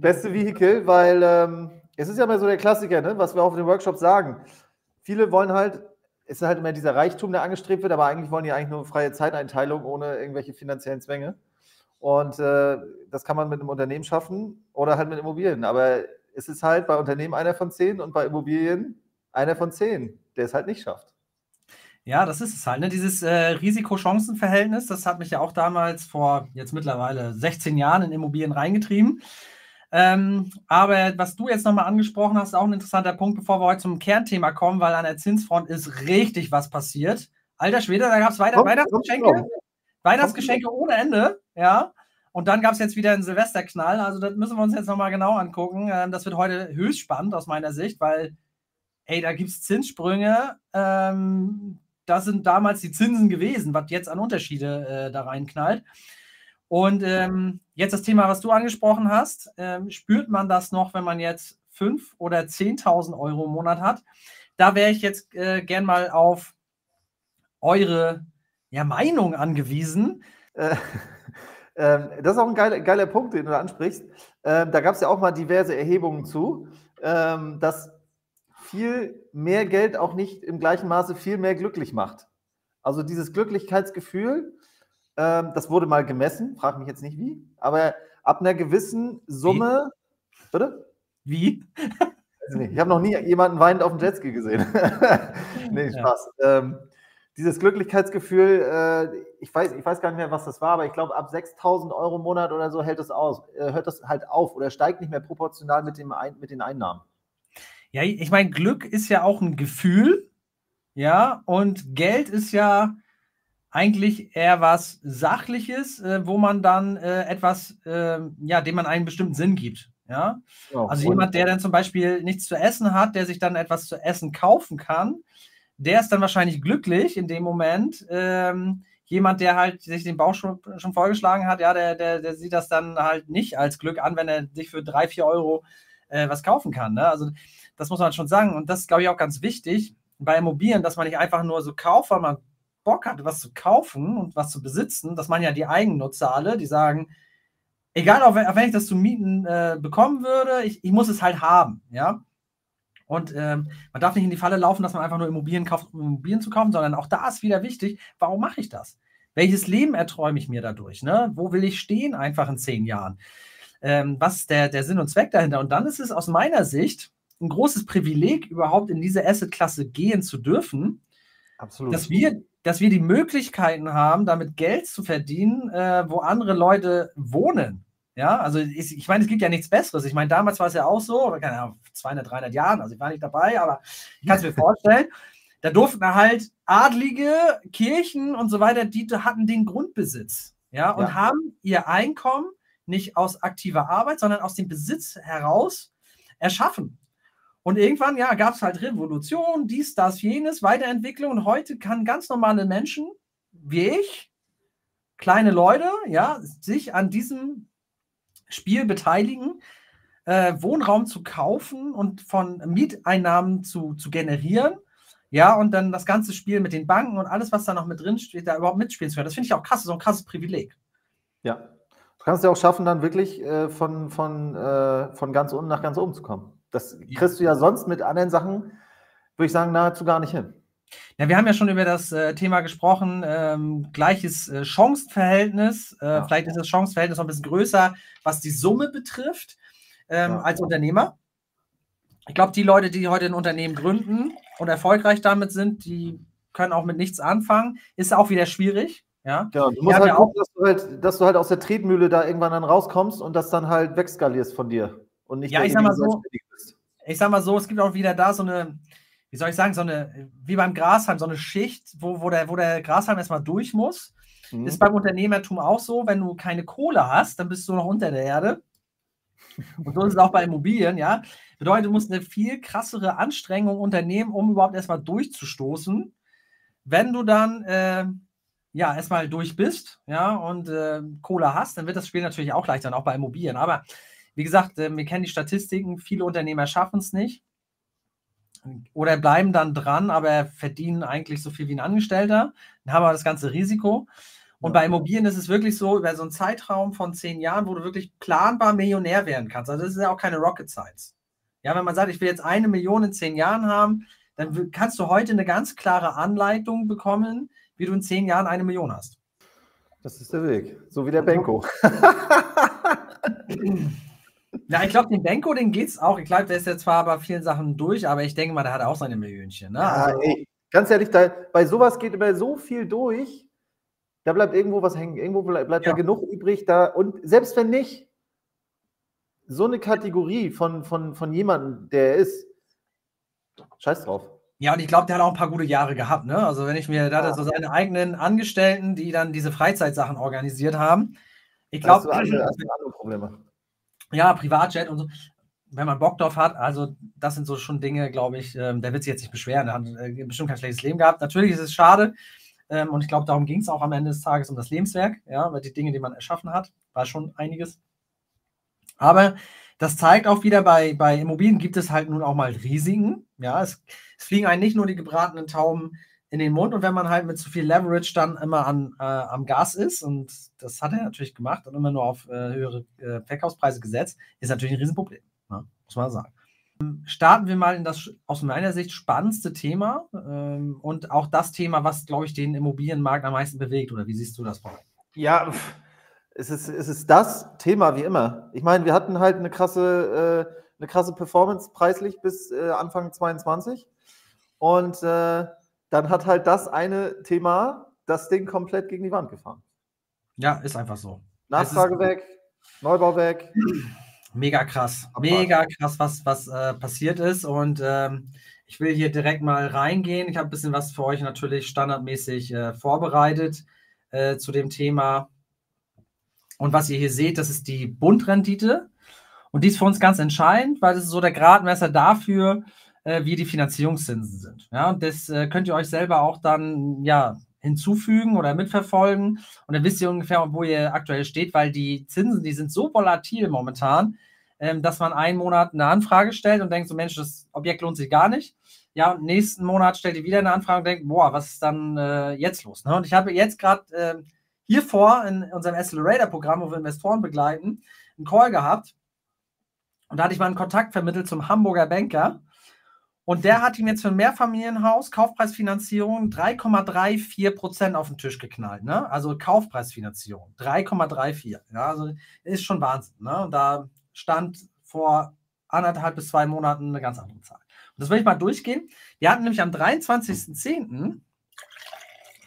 beste Vehikel, weil ähm, es ist ja immer so der Klassiker, ne, was wir auch in den Workshops sagen. Viele wollen halt, es ist halt immer dieser Reichtum, der angestrebt wird, aber eigentlich wollen die eigentlich nur freie Zeiteinteilung ohne irgendwelche finanziellen Zwänge. Und äh, das kann man mit einem Unternehmen schaffen oder halt mit Immobilien. Aber es ist halt bei Unternehmen einer von zehn und bei Immobilien einer von zehn, der es halt nicht schafft. Ja, das ist es halt. Ne? Dieses äh, Risiko-Chancen-Verhältnis, das hat mich ja auch damals vor jetzt mittlerweile 16 Jahren in Immobilien reingetrieben. Ähm, aber was du jetzt nochmal angesprochen hast, ist auch ein interessanter Punkt, bevor wir heute zum Kernthema kommen, weil an der Zinsfront ist richtig was passiert. Alter Schwede, da gab es weiter, Weihnachtsgeschenke, Weihnachtsgeschenke ohne Ende, ja. Und dann gab es jetzt wieder einen Silvesterknall. Also das müssen wir uns jetzt nochmal genau angucken. Ähm, das wird heute höchst spannend aus meiner Sicht, weil, ey, da gibt es Zinssprünge. Ähm, das sind damals die Zinsen gewesen, was jetzt an Unterschiede äh, da reinknallt. Und ähm, jetzt das Thema, was du angesprochen hast, ähm, spürt man das noch, wenn man jetzt 5.000 oder 10.000 Euro im Monat hat? Da wäre ich jetzt äh, gern mal auf eure ja, Meinung angewiesen. Äh, äh, das ist auch ein geiler, geiler Punkt, den du ansprichst. Ähm, da gab es ja auch mal diverse Erhebungen zu, ähm, dass viel mehr Geld auch nicht im gleichen Maße viel mehr glücklich macht. Also dieses Glücklichkeitsgefühl, ähm, das wurde mal gemessen, frage mich jetzt nicht wie, aber ab einer gewissen Summe. Wie? Bitte? Wie? ich habe noch nie jemanden weinend auf dem Jetski gesehen. nee, Spaß. Ja. Ähm, dieses Glücklichkeitsgefühl, äh, ich, weiß, ich weiß gar nicht mehr, was das war, aber ich glaube, ab 6000 Euro im Monat oder so hält das aus, äh, hört das halt auf oder steigt nicht mehr proportional mit, dem Ein mit den Einnahmen. Ja, ich meine, Glück ist ja auch ein Gefühl, ja, und Geld ist ja eigentlich eher was Sachliches, äh, wo man dann äh, etwas, äh, ja, dem man einen bestimmten Sinn gibt. Ja, oh, also jemand, der dann zum Beispiel nichts zu essen hat, der sich dann etwas zu essen kaufen kann, der ist dann wahrscheinlich glücklich in dem Moment. Ähm, jemand, der halt sich den Bauch schon, schon vorgeschlagen hat, ja, der, der, der sieht das dann halt nicht als Glück an, wenn er sich für drei, vier Euro äh, was kaufen kann. Ne? Also das muss man schon sagen. Und das ist, glaube ich, auch ganz wichtig bei Immobilien, dass man nicht einfach nur so kauft, weil man Bock hat, was zu kaufen und was zu besitzen, das man ja die Eigennutzer alle, die sagen, egal, auch wenn, auch wenn ich das zu mieten äh, bekommen würde, ich, ich, muss es halt haben, ja. Und ähm, man darf nicht in die Falle laufen, dass man einfach nur Immobilien kauft, um Immobilien zu kaufen, sondern auch da ist wieder wichtig, warum mache ich das? Welches Leben erträume ich mir dadurch? Ne? Wo will ich stehen einfach in zehn Jahren? Ähm, was ist der, der Sinn und Zweck dahinter? Und dann ist es aus meiner Sicht ein großes Privileg, überhaupt in diese Assetklasse gehen zu dürfen, Absolut. dass wir dass wir die Möglichkeiten haben, damit Geld zu verdienen, äh, wo andere Leute wohnen. Ja, also ich, ich meine, es gibt ja nichts Besseres. Ich meine, damals war es ja auch so, keine Ahnung, 200, 300 Jahren, also ich war nicht dabei, aber ich kann es mir vorstellen, da durften halt Adlige, Kirchen und so weiter, die hatten den Grundbesitz. Ja, und ja. haben ihr Einkommen nicht aus aktiver Arbeit, sondern aus dem Besitz heraus erschaffen. Und irgendwann, ja, gab es halt Revolution, dies, das, jenes, Weiterentwicklung. Und heute kann ganz normale Menschen wie ich, kleine Leute, ja, sich an diesem Spiel beteiligen, äh, Wohnraum zu kaufen und von Mieteinnahmen zu, zu generieren. Ja, und dann das ganze Spiel mit den Banken und alles, was da noch mit drin steht, da überhaupt mitspielen zu können. Das finde ich auch krass, so ein krasses Privileg. Ja. Du kannst ja auch schaffen, dann wirklich äh, von, von, äh, von ganz unten nach ganz oben zu kommen. Das kriegst du ja sonst mit anderen Sachen, würde ich sagen, nahezu gar nicht hin. Ja, wir haben ja schon über das äh, Thema gesprochen, ähm, gleiches äh, Chancenverhältnis. Äh, ja. Vielleicht ist das Chancenverhältnis noch ein bisschen größer, was die Summe betrifft, ähm, ja. als Unternehmer. Ich glaube, die Leute, die heute ein Unternehmen gründen und erfolgreich damit sind, die können auch mit nichts anfangen. Ist auch wieder schwierig. Ja, genau. Du musst halt ja gucken, dass du halt, dass du halt aus der Tretmühle da irgendwann dann rauskommst und das dann halt wegskalierst von dir. Und nicht ja, ich sag mal so, ich sag mal so, es gibt auch wieder da so eine, wie soll ich sagen, so eine, wie beim Grashalm, so eine Schicht, wo, wo, der, wo der Grashalm erstmal durch muss. Mhm. Ist beim Unternehmertum auch so, wenn du keine Kohle hast, dann bist du noch unter der Erde. Und so ist es auch bei Immobilien, ja. Bedeutet, du musst eine viel krassere Anstrengung unternehmen, um überhaupt erstmal durchzustoßen. Wenn du dann äh, ja erstmal durch bist, ja, und äh, Kohle hast, dann wird das Spiel natürlich auch leichter, auch bei Immobilien. Aber wie gesagt, äh, wir kennen die Statistiken, viele Unternehmer schaffen es nicht oder bleiben dann dran, aber verdienen eigentlich so viel wie ein Angestellter. Dann haben wir das ganze Risiko. Und bei Immobilien ist es wirklich so, über so einen Zeitraum von zehn Jahren, wo du wirklich planbar Millionär werden kannst. Also das ist ja auch keine Rocket Science. Ja, wenn man sagt, ich will jetzt eine Million in zehn Jahren haben, dann kannst du heute eine ganz klare Anleitung bekommen, wie du in zehn Jahren eine Million hast. Das ist der Weg. So wie der Benko. Ja, ich glaube, den Benko, den geht es auch. Ich glaube, der ist jetzt zwar bei vielen Sachen durch, aber ich denke mal, der hat auch seine Millionchen. Ne? Ja, also, ey, ganz ehrlich, da, bei sowas geht immer so viel durch, da bleibt irgendwo was hängen. Irgendwo bleibt, bleibt ja. da genug übrig. Da, und selbst wenn nicht, so eine Kategorie von, von, von jemandem, der ist, scheiß drauf. Ja, und ich glaube, der hat auch ein paar gute Jahre gehabt. Ne? Also, wenn ich mir, da ja. so seine eigenen Angestellten, die dann diese Freizeitsachen organisiert haben. Ich glaube, andere, andere Probleme. Ja, Privatjet und so. Wenn man Bock drauf hat, also das sind so schon Dinge, glaube ich, ähm, der wird sich jetzt nicht beschweren. Der hat äh, bestimmt kein schlechtes Leben gehabt. Natürlich ist es schade. Ähm, und ich glaube, darum ging es auch am Ende des Tages um das Lebenswerk. Ja, weil die Dinge, die man erschaffen hat, war schon einiges. Aber das zeigt auch wieder, bei, bei Immobilien gibt es halt nun auch mal Risiken. Ja, es, es fliegen einen nicht nur die gebratenen Tauben in den Mund und wenn man halt mit zu viel Leverage dann immer an, äh, am Gas ist, und das hat er natürlich gemacht und immer nur auf äh, höhere äh, Verkaufspreise gesetzt, ist natürlich ein Riesenproblem, ne? muss man sagen. Starten wir mal in das aus meiner Sicht spannendste Thema ähm, und auch das Thema, was, glaube ich, den Immobilienmarkt am meisten bewegt. Oder wie siehst du das, Paul? Ja, es ist, es ist das Thema wie immer. Ich meine, wir hatten halt eine krasse, äh, eine krasse Performance preislich bis äh, Anfang 22 und äh, dann hat halt das eine Thema das Ding komplett gegen die Wand gefahren. Ja, ist einfach so. Nachfrage weg, Neubau weg. Mega krass. Mega krass, was, was äh, passiert ist. Und ähm, ich will hier direkt mal reingehen. Ich habe ein bisschen was für euch natürlich standardmäßig äh, vorbereitet äh, zu dem Thema. Und was ihr hier seht, das ist die Bundrendite. Und die ist für uns ganz entscheidend, weil das ist so der Gradmesser dafür, äh, wie die Finanzierungszinsen sind. Ja, und das äh, könnt ihr euch selber auch dann ja hinzufügen oder mitverfolgen. Und dann wisst ihr ungefähr, wo ihr aktuell steht, weil die Zinsen, die sind so volatil momentan, ähm, dass man einen Monat eine Anfrage stellt und denkt so, Mensch, das Objekt lohnt sich gar nicht. Ja, und nächsten Monat stellt ihr wieder eine Anfrage und denkt, boah, was ist dann äh, jetzt los? Ne? Und ich habe jetzt gerade äh, hier vor in unserem Accelerator-Programm, wo wir Investoren begleiten, einen Call gehabt. Und da hatte ich mal einen Kontakt vermittelt zum Hamburger Banker. Und der hat ihm jetzt für ein Mehrfamilienhaus Kaufpreisfinanzierung 3,34 Prozent auf den Tisch geknallt. Ne? Also Kaufpreisfinanzierung 3,34. Ja, also ist schon Wahnsinn. Ne? Und da stand vor anderthalb bis zwei Monaten eine ganz andere Zahl. Und das will ich mal durchgehen. Wir hatten nämlich am 23.10.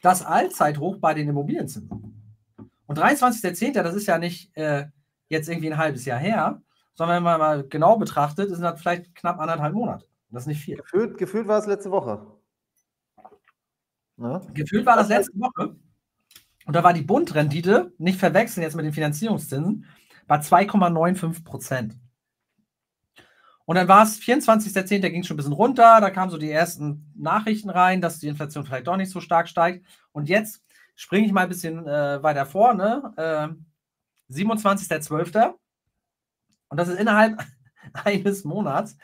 das Allzeithoch bei den Immobilienzinsen. Und 23.10., das ist ja nicht äh, jetzt irgendwie ein halbes Jahr her, sondern wenn man mal genau betrachtet, sind das vielleicht knapp anderthalb Monate. Das ist nicht viel. Gefühlt, gefühlt war es letzte Woche. Ja? Gefühlt war das letzte Woche. Und da war die Bundrendite, nicht verwechseln jetzt mit den Finanzierungszinsen, bei 2,95 Prozent. Und dann war es 24.10., da ging es schon ein bisschen runter, da kamen so die ersten Nachrichten rein, dass die Inflation vielleicht doch nicht so stark steigt. Und jetzt springe ich mal ein bisschen äh, weiter vor, ne? Äh, 27.12. Und das ist innerhalb eines Monats,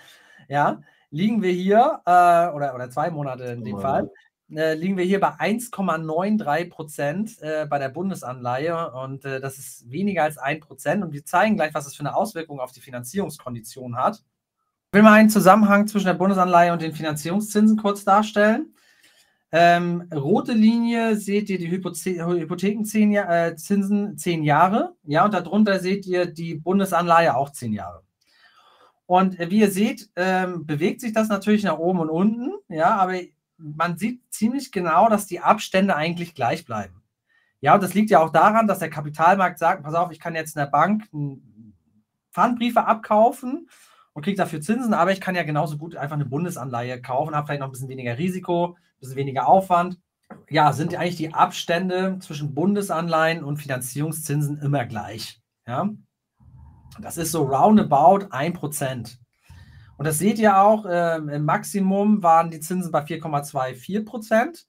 ja, liegen wir hier, äh, oder, oder zwei Monate in dem Fall, äh, liegen wir hier bei 1,93 Prozent äh, bei der Bundesanleihe und äh, das ist weniger als 1 Prozent und wir zeigen gleich, was das für eine Auswirkung auf die Finanzierungskondition hat. Ich will mal einen Zusammenhang zwischen der Bundesanleihe und den Finanzierungszinsen kurz darstellen. Ähm, rote Linie seht ihr die Hypothe Hypothekenzinsen äh, 10 Jahre, ja, und darunter seht ihr die Bundesanleihe auch 10 Jahre. Und wie ihr seht, ähm, bewegt sich das natürlich nach oben und unten, ja, aber man sieht ziemlich genau, dass die Abstände eigentlich gleich bleiben. Ja, und das liegt ja auch daran, dass der Kapitalmarkt sagt, pass auf, ich kann jetzt in der Bank Pfandbriefe abkaufen und kriege dafür Zinsen, aber ich kann ja genauso gut einfach eine Bundesanleihe kaufen, habe vielleicht noch ein bisschen weniger Risiko, ein bisschen weniger Aufwand. Ja, sind eigentlich die Abstände zwischen Bundesanleihen und Finanzierungszinsen immer gleich. Ja, das ist so roundabout 1%. Und das seht ihr auch, ähm, im Maximum waren die Zinsen bei 4,24%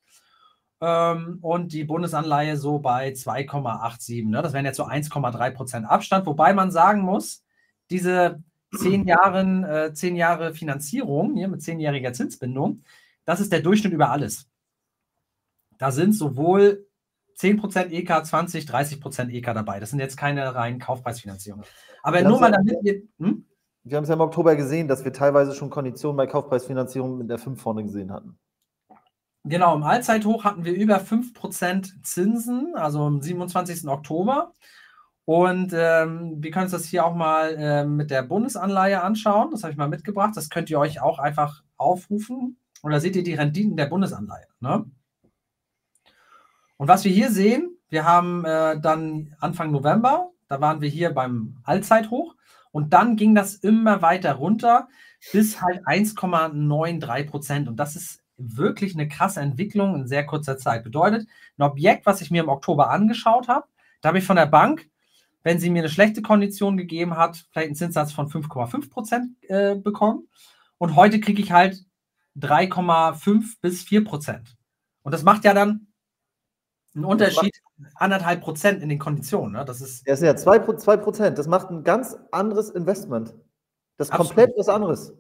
ähm, und die Bundesanleihe so bei 2,87. Ne? Das wären jetzt so 1,3% Abstand, wobei man sagen muss, diese zehn, Jahren, äh, zehn Jahre Finanzierung hier mit zehnjähriger Zinsbindung, das ist der Durchschnitt über alles. Da sind sowohl 10% EK, 20, 30% EK dabei. Das sind jetzt keine reinen Kaufpreisfinanzierungen. Aber nur mal damit wir. Hm? Wir haben es ja im Oktober gesehen, dass wir teilweise schon Konditionen bei Kaufpreisfinanzierung mit der 5 vorne gesehen hatten. Genau, im Allzeithoch hatten wir über 5% Zinsen, also am 27. Oktober. Und ähm, wir können uns das hier auch mal äh, mit der Bundesanleihe anschauen. Das habe ich mal mitgebracht. Das könnt ihr euch auch einfach aufrufen. Und da seht ihr die Renditen der Bundesanleihe. Ne? Und was wir hier sehen, wir haben äh, dann Anfang November, da waren wir hier beim Allzeithoch. Und dann ging das immer weiter runter bis halt 1,93 Prozent. Und das ist wirklich eine krasse Entwicklung in sehr kurzer Zeit. Bedeutet, ein Objekt, was ich mir im Oktober angeschaut habe, da habe ich von der Bank, wenn sie mir eine schlechte Kondition gegeben hat, vielleicht einen Zinssatz von 5,5 Prozent äh, bekommen. Und heute kriege ich halt 3,5 bis 4 Prozent. Und das macht ja dann einen Unterschied, anderthalb Prozent in den Konditionen. Ne? Das ist, das ist ja 2 Prozent. Das macht ein ganz anderes Investment. Das ist komplett was anderes.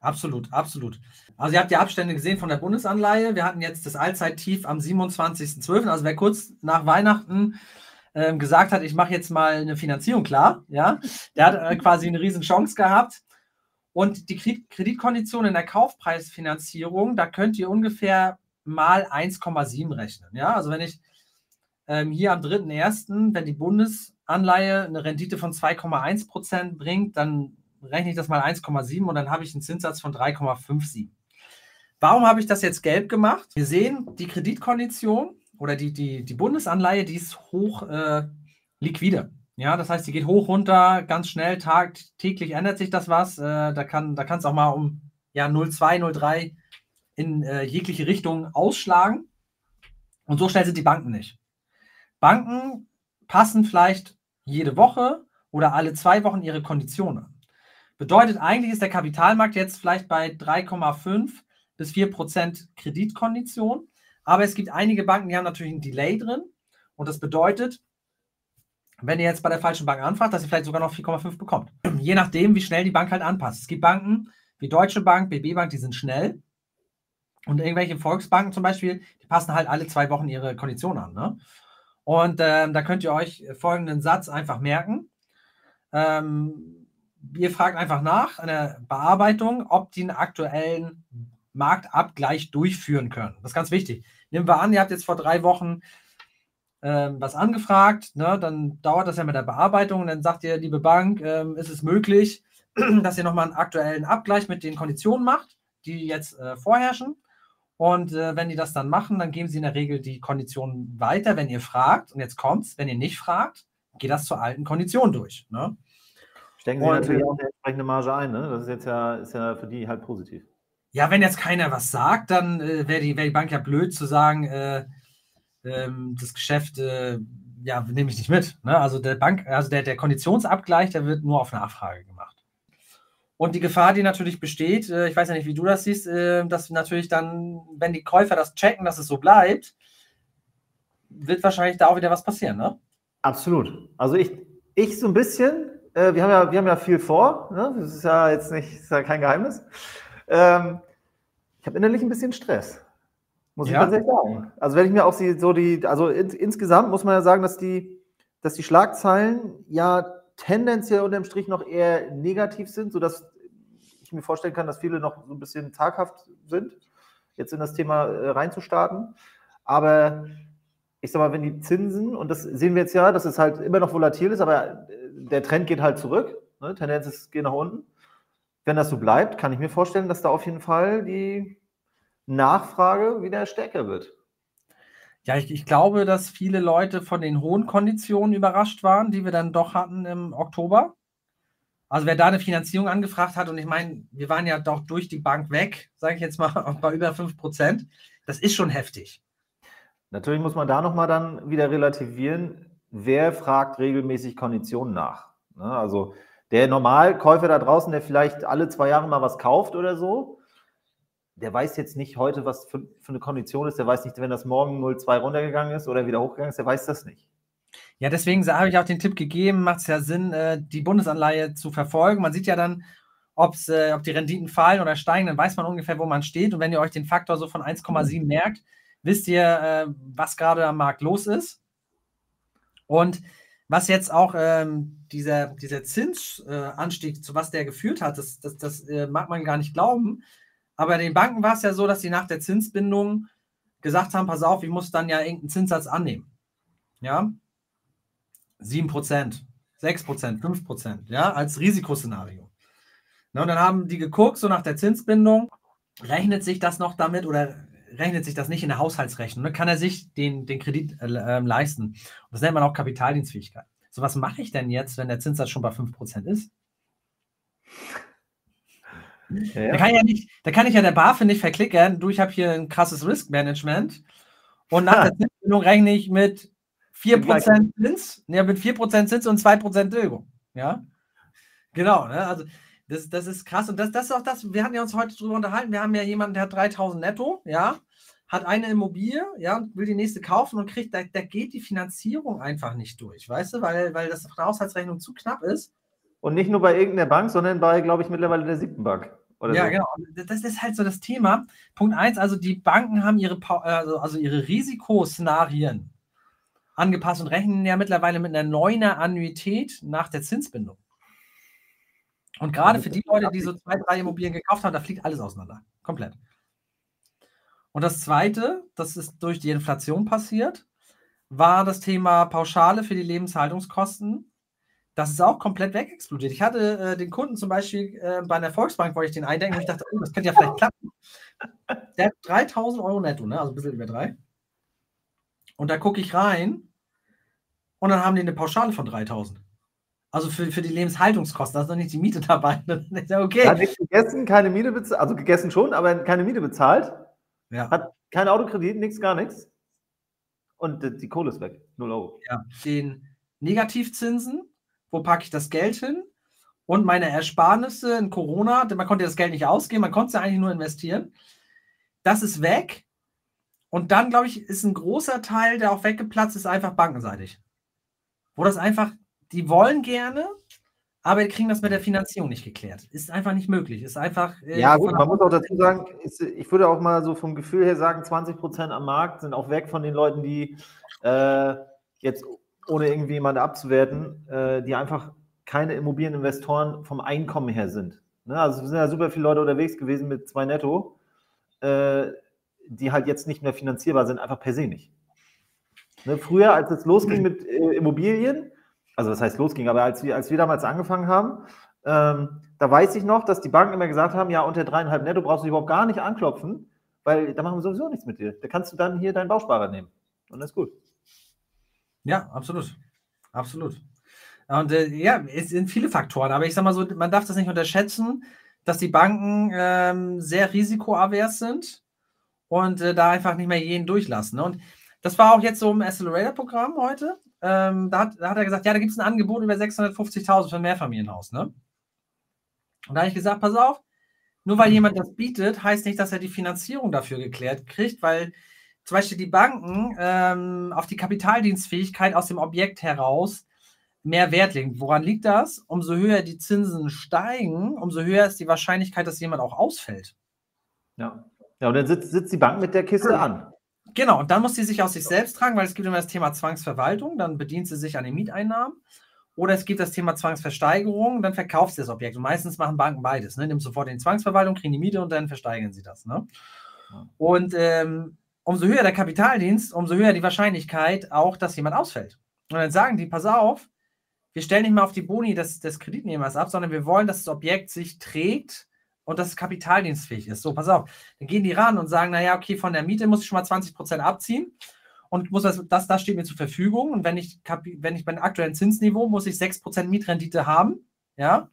Absolut, absolut. Also ihr habt die Abstände gesehen von der Bundesanleihe. Wir hatten jetzt das Allzeittief am 27.12. Also wer kurz nach Weihnachten ähm, gesagt hat, ich mache jetzt mal eine Finanzierung klar, ja, der hat äh, quasi eine riesen Chance gehabt. Und die Kreditkondition in der Kaufpreisfinanzierung, da könnt ihr ungefähr mal 1,7 rechnen. Ja, also wenn ich ähm, hier am 3.1., wenn die Bundesanleihe eine Rendite von 2,1 Prozent bringt, dann rechne ich das mal 1,7 und dann habe ich einen Zinssatz von 3,57. Warum habe ich das jetzt gelb gemacht? Wir sehen, die Kreditkondition oder die, die, die Bundesanleihe, die ist hoch äh, liquide. Ja, das heißt, die geht hoch, runter, ganz schnell, tag, täglich ändert sich das was. Äh, da kann da es auch mal um ja, 0,2, 0,3 in äh, jegliche Richtung ausschlagen. Und so schnell sind die Banken nicht. Banken passen vielleicht jede Woche oder alle zwei Wochen ihre Konditionen an. Bedeutet, eigentlich ist der Kapitalmarkt jetzt vielleicht bei 3,5 bis 4 Prozent Kreditkondition. Aber es gibt einige Banken, die haben natürlich ein Delay drin. Und das bedeutet, wenn ihr jetzt bei der falschen Bank anfragt, dass ihr vielleicht sogar noch 4,5 bekommt. Je nachdem, wie schnell die Bank halt anpasst. Es gibt Banken wie Deutsche Bank, BB Bank, die sind schnell. Und irgendwelche Volksbanken zum Beispiel, die passen halt alle zwei Wochen ihre Konditionen an. Ne? Und ähm, da könnt ihr euch folgenden Satz einfach merken. Ähm, ihr fragt einfach nach der Bearbeitung, ob die einen aktuellen Marktabgleich durchführen können. Das ist ganz wichtig. Nehmen wir an, ihr habt jetzt vor drei Wochen ähm, was angefragt, ne, dann dauert das ja mit der Bearbeitung und dann sagt ihr, liebe Bank, ähm, ist es möglich, dass ihr nochmal einen aktuellen Abgleich mit den Konditionen macht, die jetzt äh, vorherrschen. Und äh, wenn die das dann machen, dann geben sie in der Regel die Konditionen weiter, wenn ihr fragt. Und jetzt kommt's, wenn ihr nicht fragt, geht das zur alten Kondition durch. Ne? Stecken Sie und, natürlich auch eine entsprechende Marge ein, ne? Das ist jetzt ja, ist ja für die halt positiv. Ja, wenn jetzt keiner was sagt, dann äh, wäre die, wär die Bank ja blöd zu sagen, äh, ähm, das Geschäft, äh, ja, nehme ich nicht mit. Ne? Also der Bank, also der, der Konditionsabgleich, der wird nur auf Nachfrage gemacht. Und die Gefahr, die natürlich besteht, äh, ich weiß ja nicht, wie du das siehst, äh, dass natürlich dann, wenn die Käufer das checken, dass es so bleibt, wird wahrscheinlich da auch wieder was passieren, ne? Absolut. Also ich, ich so ein bisschen, äh, wir, haben ja, wir haben ja viel vor, ne? das ist ja jetzt nicht, ist ja kein Geheimnis. Ähm, ich habe innerlich ein bisschen Stress, muss ja. ich tatsächlich sagen. Also wenn ich mir auch die, so die, also in, insgesamt muss man ja sagen, dass die, dass die Schlagzeilen ja tendenziell unterm Strich noch eher negativ sind, sodass ich mir vorstellen kann, dass viele noch so ein bisschen taghaft sind, jetzt in das Thema äh, reinzustarten. Aber ich sag mal, wenn die Zinsen, und das sehen wir jetzt ja, dass es halt immer noch volatil ist, aber der Trend geht halt zurück. Ne? Tendenz ist, geht nach unten. Wenn das so bleibt, kann ich mir vorstellen, dass da auf jeden Fall die Nachfrage wieder stärker wird. Ja, ich, ich, glaube, dass viele Leute von den hohen Konditionen überrascht waren, die wir dann doch hatten im Oktober. Also wer da eine Finanzierung angefragt hat, und ich meine, wir waren ja doch durch die Bank weg, sage ich jetzt mal, bei über 5%, das ist schon heftig. Natürlich muss man da nochmal dann wieder relativieren, wer fragt regelmäßig Konditionen nach? Ne? Also der Normalkäufer da draußen, der vielleicht alle zwei Jahre mal was kauft oder so, der weiß jetzt nicht heute, was für, für eine Kondition ist. Der weiß nicht, wenn das morgen 0,2 runtergegangen ist oder wieder hochgegangen ist, der weiß das nicht. Ja, deswegen habe ich auch den Tipp gegeben, macht es ja Sinn, äh, die Bundesanleihe zu verfolgen. Man sieht ja dann, ob's, äh, ob die Renditen fallen oder steigen, dann weiß man ungefähr, wo man steht. Und wenn ihr euch den Faktor so von 1,7 merkt, wisst ihr, äh, was gerade am Markt los ist. Und was jetzt auch ähm, dieser, dieser Zinsanstieg, äh, zu was der geführt hat, das, das, das äh, mag man gar nicht glauben. Aber den Banken war es ja so, dass sie nach der Zinsbindung gesagt haben, pass auf, ich muss dann ja irgendeinen Zinssatz annehmen. Ja, 7%, 6%, 5%, ja, als Risikoszenario. Na, und dann haben die geguckt, so nach der Zinsbindung, rechnet sich das noch damit oder rechnet sich das nicht in der Haushaltsrechnung? Ne? Kann er sich den, den Kredit äh, ähm, leisten? Und das nennt man auch Kapitaldienstfähigkeit. So, was mache ich denn jetzt, wenn der Zinssatz schon bei 5% ist? Ja. Da, kann ja nicht, da kann ich ja der BaFin nicht verklickern, du, ich habe hier ein krasses Risk-Management und nach der Zinsbindung rechne ich mit 4% Zins, ja, mit 4% Zins und 2% Tilgung. Ja, genau. Ne? Also, das, das ist krass. Und das, das ist auch das, wir hatten ja uns heute drüber unterhalten. Wir haben ja jemanden, der hat 3000 netto, ja, hat eine Immobilie, ja, will die nächste kaufen und kriegt, da, da geht die Finanzierung einfach nicht durch, weißt du, weil, weil das von der Haushaltsrechnung zu knapp ist. Und nicht nur bei irgendeiner Bank, sondern bei, glaube ich, mittlerweile der siebten Bank. Ja, so. genau. Das ist halt so das Thema. Punkt eins, also die Banken haben ihre, also, also ihre Risikoszenarien angepasst und rechnen ja mittlerweile mit einer neuner Annuität nach der Zinsbindung. Und gerade für die Leute, die so zwei, drei Immobilien gekauft haben, da fliegt alles auseinander. Komplett. Und das Zweite, das ist durch die Inflation passiert, war das Thema Pauschale für die Lebenshaltungskosten. Das ist auch komplett wegexplodiert. Ich hatte äh, den Kunden zum Beispiel äh, bei einer Volksbank, wollte ich den eindenken und ich dachte, oh, das könnte ja vielleicht klappen. Der hat 3000 Euro netto, ne? also ein bisschen über drei. Und da gucke ich rein und dann haben die eine Pauschale von 3000. Also für, für die Lebenshaltungskosten, da ist noch nicht die Miete dabei. okay. Hat nicht gegessen, keine Miete bezahlt, also gegessen schon, aber keine Miete bezahlt. Ja. Hat kein Autokredit, nichts, gar nichts. Und die Kohle ist weg. Null Euro. Ja, den Negativzinsen, wo packe ich das Geld hin? Und meine Ersparnisse in Corona, denn man konnte das Geld nicht ausgeben, man konnte es ja eigentlich nur investieren. Das ist weg. Und dann, glaube ich, ist ein großer Teil, der auch weggeplatzt ist, einfach bankenseitig. Wo das einfach die wollen gerne, aber die kriegen das mit der Finanzierung nicht geklärt. Ist einfach nicht möglich. Ist einfach. Äh, ja, gut, man muss auch dazu sagen, ist, ich würde auch mal so vom Gefühl her sagen, 20 Prozent am Markt sind auch weg von den Leuten, die äh, jetzt, ohne irgendwie jemanden abzuwerten, äh, die einfach keine Immobilieninvestoren vom Einkommen her sind. Ne? Also sind ja super viele Leute unterwegs gewesen mit zwei Netto, äh, die halt jetzt nicht mehr finanzierbar sind, einfach per se nicht. Ne? Früher, als es losging mit äh, Immobilien, also das heißt losging, aber als wir, als wir damals angefangen haben, ähm, da weiß ich noch, dass die Banken immer gesagt haben, ja, unter dreieinhalb netto brauchst du überhaupt gar nicht anklopfen, weil da machen wir sowieso nichts mit dir. Da kannst du dann hier deinen Bausparer nehmen. Und das ist gut. Ja, absolut. Absolut. Und äh, ja, es sind viele Faktoren, aber ich sag mal so, man darf das nicht unterschätzen, dass die Banken ähm, sehr risikoavers sind und äh, da einfach nicht mehr jeden durchlassen. Ne? Und das war auch jetzt so im Accelerator-Programm heute ähm, da, hat, da, hat, er gesagt, ja, da gibt es ein Angebot über 650.000 für ein Mehrfamilienhaus. Ne? Und da habe ich gesagt, pass auf, nur weil jemand das bietet, heißt nicht, dass er die Finanzierung dafür geklärt kriegt, weil zum Beispiel die Banken ähm, auf die Kapitaldienstfähigkeit aus dem Objekt heraus mehr Wert legen. Woran liegt das? Umso höher die Zinsen steigen, umso höher ist die Wahrscheinlichkeit, dass jemand auch ausfällt. Ja, ja und dann sitzt, sitzt die Bank mit der Kiste an. Genau, und dann muss sie sich aus sich selbst tragen, weil es gibt immer das Thema Zwangsverwaltung, dann bedient sie sich an den Mieteinnahmen. Oder es gibt das Thema Zwangsversteigerung, dann verkauft sie das Objekt. Und meistens machen Banken beides. Ne? Nehmen sofort in die Zwangsverwaltung, kriegen die Miete und dann versteigern sie das. Ne? Und ähm, umso höher der Kapitaldienst, umso höher die Wahrscheinlichkeit auch, dass jemand ausfällt. Und dann sagen die, pass auf, wir stellen nicht mal auf die Boni des, des Kreditnehmers ab, sondern wir wollen, dass das Objekt sich trägt und dass es kapitaldienstfähig ist. So, pass auf. Dann gehen die ran und sagen, naja, okay, von der Miete muss ich schon mal 20 Prozent abziehen und muss das, das, das steht mir zur Verfügung. Und wenn ich, wenn ich beim aktuellen Zinsniveau muss ich 6 Prozent Mietrendite haben, ja,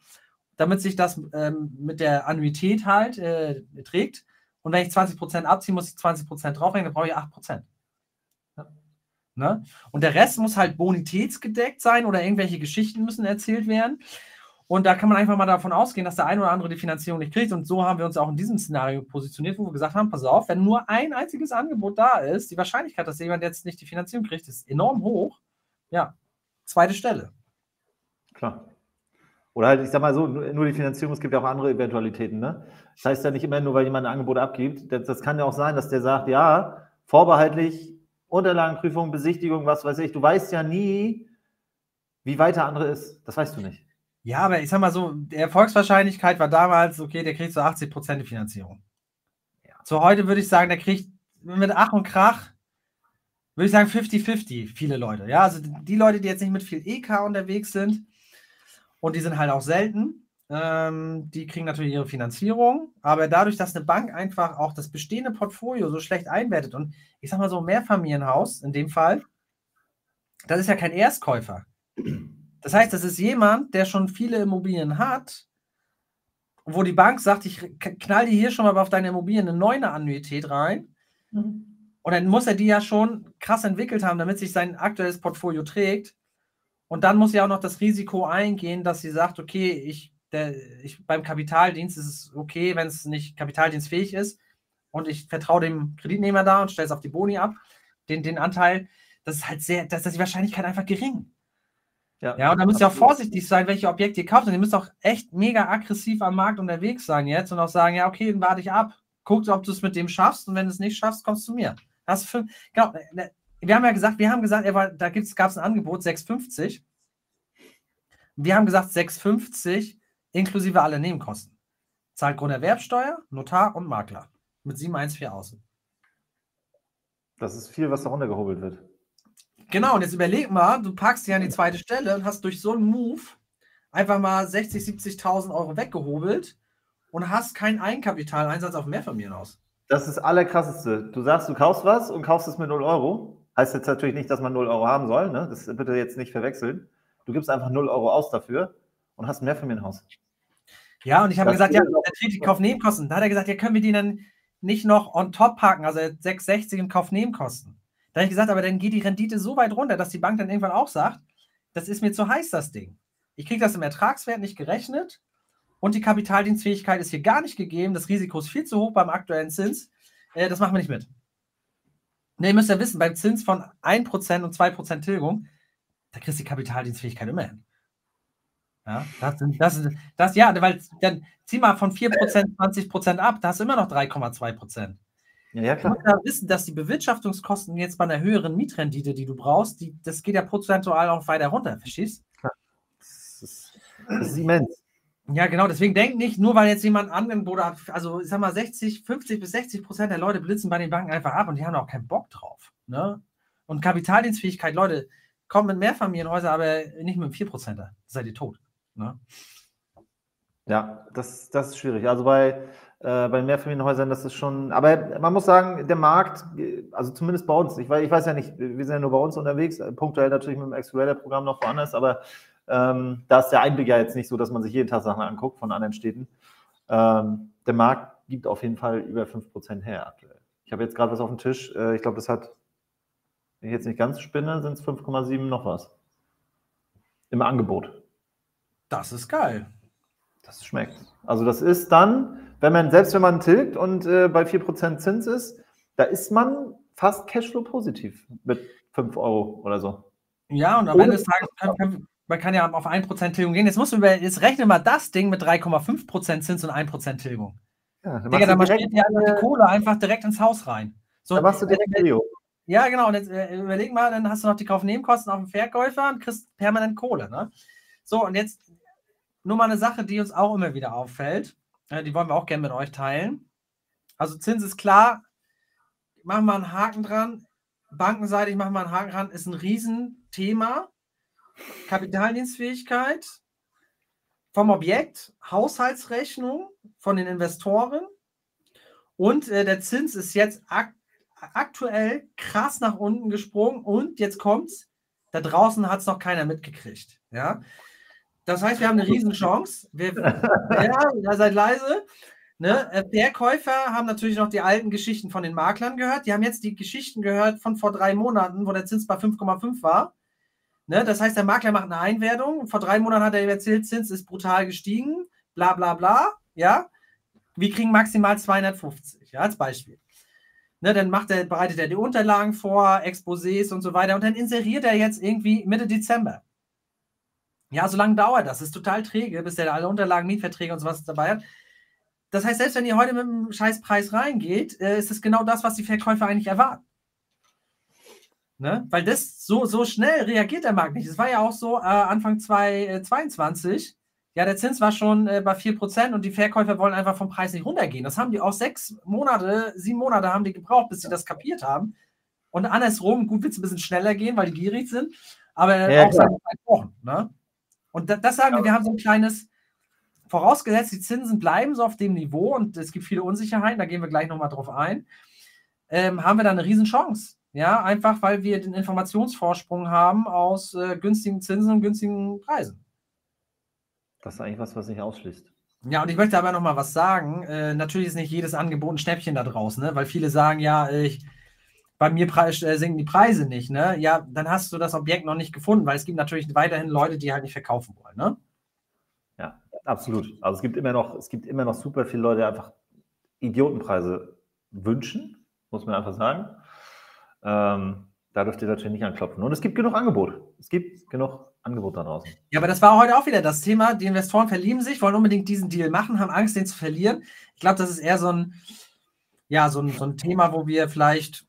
damit sich das ähm, mit der Annuität halt äh, trägt. Und wenn ich 20 Prozent abziehe, muss ich 20 Prozent draufrechnen, dann brauche ich 8 Prozent. Ja. Ne? Und der Rest muss halt bonitätsgedeckt sein oder irgendwelche Geschichten müssen erzählt werden. Und da kann man einfach mal davon ausgehen, dass der ein oder andere die Finanzierung nicht kriegt. Und so haben wir uns auch in diesem Szenario positioniert, wo wir gesagt haben: Pass auf, wenn nur ein einziges Angebot da ist, die Wahrscheinlichkeit, dass jemand jetzt nicht die Finanzierung kriegt, ist enorm hoch. Ja, zweite Stelle. Klar. Oder halt, ich sag mal so, nur die Finanzierung, es gibt ja auch andere Eventualitäten. Ne? Das heißt ja nicht immer nur, weil jemand ein Angebot abgibt. Das, das kann ja auch sein, dass der sagt: Ja, vorbehaltlich, Unterlagenprüfung, Besichtigung, was weiß ich. Du weißt ja nie, wie weit der andere ist. Das weißt du nicht. Ja, aber ich sag mal so, die Erfolgswahrscheinlichkeit war damals, okay, der kriegt so 80 Prozent die Finanzierung. Ja. So heute würde ich sagen, der kriegt mit Ach und Krach, würde ich sagen 50-50, viele Leute. Ja, also die Leute, die jetzt nicht mit viel EK unterwegs sind und die sind halt auch selten, ähm, die kriegen natürlich ihre Finanzierung, aber dadurch, dass eine Bank einfach auch das bestehende Portfolio so schlecht einwertet und ich sag mal so, Mehrfamilienhaus in dem Fall, das ist ja kein Erstkäufer. Das heißt, das ist jemand, der schon viele Immobilien hat, wo die Bank sagt, ich knall dir hier schon mal auf deine Immobilien eine neue Annuität rein. Mhm. Und dann muss er die ja schon krass entwickelt haben, damit sich sein aktuelles Portfolio trägt. Und dann muss ja auch noch das Risiko eingehen, dass sie sagt, okay, ich, der, ich beim Kapitaldienst ist es okay, wenn es nicht kapitaldienstfähig ist. Und ich vertraue dem Kreditnehmer da und stelle es auf die Boni ab, den, den Anteil. Das ist halt sehr, das ist die Wahrscheinlichkeit einfach gering. Ja, ja und da müsst ihr auch vorsichtig sein, welche Objekte ihr kauft. Und ihr müsst auch echt mega aggressiv am Markt unterwegs sein jetzt und auch sagen, ja, okay, dann warte ich ab. Guck, ob du es mit dem schaffst und wenn du es nicht schaffst, kommst du zu mir. Das für, genau, ne, ne, wir haben ja gesagt, wir haben gesagt, da gab es ein Angebot, 6,50. Wir haben gesagt, 6,50 inklusive alle Nebenkosten. Zahlt Grunderwerbsteuer, Notar und Makler. Mit 7,14 außen. Das ist viel, was da runtergehobelt wird. Genau, und jetzt überleg mal, du packst dich an die zweite Stelle und hast durch so einen Move einfach mal 60, 70.000 Euro weggehobelt und hast keinen Eigenkapitaleinsatz auf Mehrfamilienhaus. Das ist das Allerkrasseste. Du sagst, du kaufst was und kaufst es mit 0 Euro. Heißt jetzt natürlich nicht, dass man 0 Euro haben soll. Ne? Das bitte jetzt nicht verwechseln. Du gibst einfach 0 Euro aus dafür und hast ein Mehrfamilienhaus. Ja, und ich habe gesagt, ja, natürlich Kaufnebenkosten. Da hat er gesagt, ja, können wir die dann nicht noch on top packen, also 6,60 im Kaufnebenkosten. Da habe ich gesagt, aber dann geht die Rendite so weit runter, dass die Bank dann irgendwann auch sagt, das ist mir zu heiß, das Ding. Ich kriege das im Ertragswert nicht gerechnet und die Kapitaldienstfähigkeit ist hier gar nicht gegeben. Das Risiko ist viel zu hoch beim aktuellen Zins. Äh, das machen wir nicht mit. Ne, ihr müsst ja wissen, beim Zins von 1% und 2% Tilgung, da kriegst du die Kapitaldienstfähigkeit immer hin. Ja, das, das, das, ja, weil dann zieh mal von 4% 20% ab, da hast du immer noch 3,2%. Ja, ja, klar. Du musst ja wissen, dass die Bewirtschaftungskosten jetzt bei einer höheren Mietrendite, die du brauchst, die, das geht ja prozentual auch weiter runter, verstehst? Das ist, das ist immens. Ja, genau, deswegen denk nicht, nur weil jetzt jemand Angebot hat, also ich sag mal 60, 50 bis 60 Prozent der Leute blitzen bei den Banken einfach ab und die haben auch keinen Bock drauf. Ne? Und Kapitaldienstfähigkeit, Leute, kommt mit Mehrfamilienhäusern, aber nicht mit einem 4 Prozenter. Seid ihr tot. Ne? Ja, das, das ist schwierig. Also bei, äh, bei Mehrfamilienhäusern, das ist schon, aber man muss sagen, der Markt, also zumindest bei uns, ich weiß, ich weiß ja nicht, wir sind ja nur bei uns unterwegs, punktuell natürlich mit dem Accelerator-Programm noch woanders, aber ähm, da ist der Einblick ja jetzt nicht so, dass man sich jeden Tag Sachen anguckt von anderen Städten. Ähm, der Markt gibt auf jeden Fall über 5% her aktuell. Ich habe jetzt gerade was auf dem Tisch. Äh, ich glaube, das hat, wenn ich jetzt nicht ganz spinne, sind es 5,7 noch was. Im Angebot. Das ist geil. Das schmeckt. Also das ist dann, wenn man, selbst wenn man tilgt und äh, bei 4% Zins ist, da ist man fast Cashflow positiv mit 5 Euro oder so. Ja, und am Ende des Tages man kann ja auf 1% Tilgung gehen. Jetzt du über, jetzt rechne mal das Ding mit 3,5% Zins und 1% Tilgung. Ja, Digga, da marschiert ja die Kohle einfach direkt ins Haus rein. So, da machst du direkt äh, Video. Ja, genau. Und jetzt äh, überleg mal, dann hast du noch die Kaufnebenkosten auf dem Verkäufer und kriegst permanent Kohle. Ne? So, und jetzt nur mal eine Sache, die uns auch immer wieder auffällt. Äh, die wollen wir auch gerne mit euch teilen. Also Zins ist klar. Machen wir einen Haken dran. Bankenseitig machen wir einen Haken dran. Ist ein Riesenthema. Kapitaldienstfähigkeit vom Objekt, Haushaltsrechnung von den Investoren und äh, der Zins ist jetzt ak aktuell krass nach unten gesprungen und jetzt kommt's, da draußen hat es noch keiner mitgekriegt. Ja? Das heißt, wir haben eine Riesenchance. Wir, ja, ja, seid leise. Ne? Äh, Verkäufer haben natürlich noch die alten Geschichten von den Maklern gehört. Die haben jetzt die Geschichten gehört von vor drei Monaten, wo der Zins bei 5,5 war. Ne? Das heißt, der Makler macht eine Einwertung. Vor drei Monaten hat er erzählt, Zins ist brutal gestiegen, bla bla bla. Ja, wir kriegen maximal 250, ja, als Beispiel. Ne, dann macht er, bereitet er die Unterlagen vor, Exposés und so weiter und dann inseriert er jetzt irgendwie Mitte Dezember. Ja, so lange dauert das. Das ist total träge, bis er alle Unterlagen, Mietverträge und sowas dabei hat. Das heißt, selbst wenn ihr heute mit einem Scheißpreis reingeht, äh, ist es genau das, was die Verkäufer eigentlich erwarten. Ne? Weil das so, so schnell reagiert der Markt nicht. Es war ja auch so äh, Anfang 2022, ja, der Zins war schon äh, bei 4% und die Verkäufer wollen einfach vom Preis nicht runtergehen. Das haben die auch sechs Monate, sieben Monate haben die gebraucht, bis sie das kapiert haben. Und andersrum, gut, wird es ein bisschen schneller gehen, weil die gierig sind, aber ja, auch seit Wochen. Ne? Und das, das sagen ja. wir, wir haben so ein kleines, vorausgesetzt, die Zinsen bleiben so auf dem Niveau und es gibt viele Unsicherheiten, da gehen wir gleich nochmal drauf ein, ähm, haben wir da eine Riesenchance. Ja, einfach weil wir den Informationsvorsprung haben aus äh, günstigen Zinsen und günstigen Preisen. Das ist eigentlich was, was sich ausschließt. Ja, und ich möchte aber noch mal was sagen. Äh, natürlich ist nicht jedes Angebot ein Schnäppchen da draußen, ne? weil viele sagen, ja, ich, bei mir äh, sinken die Preise nicht. Ne? Ja, dann hast du das Objekt noch nicht gefunden, weil es gibt natürlich weiterhin Leute, die halt nicht verkaufen wollen. Ne? Ja, absolut. Also es gibt immer noch, es gibt immer noch super viele Leute, die einfach Idiotenpreise wünschen, muss man einfach sagen. Ähm, da dürft ihr natürlich nicht anklopfen. Und es gibt genug Angebot. Es gibt genug Angebot da draußen. Ja, aber das war heute auch wieder das Thema. Die Investoren verlieben sich, wollen unbedingt diesen Deal machen, haben Angst, den zu verlieren. Ich glaube, das ist eher so ein, ja, so ein, so ein Thema, wo wir vielleicht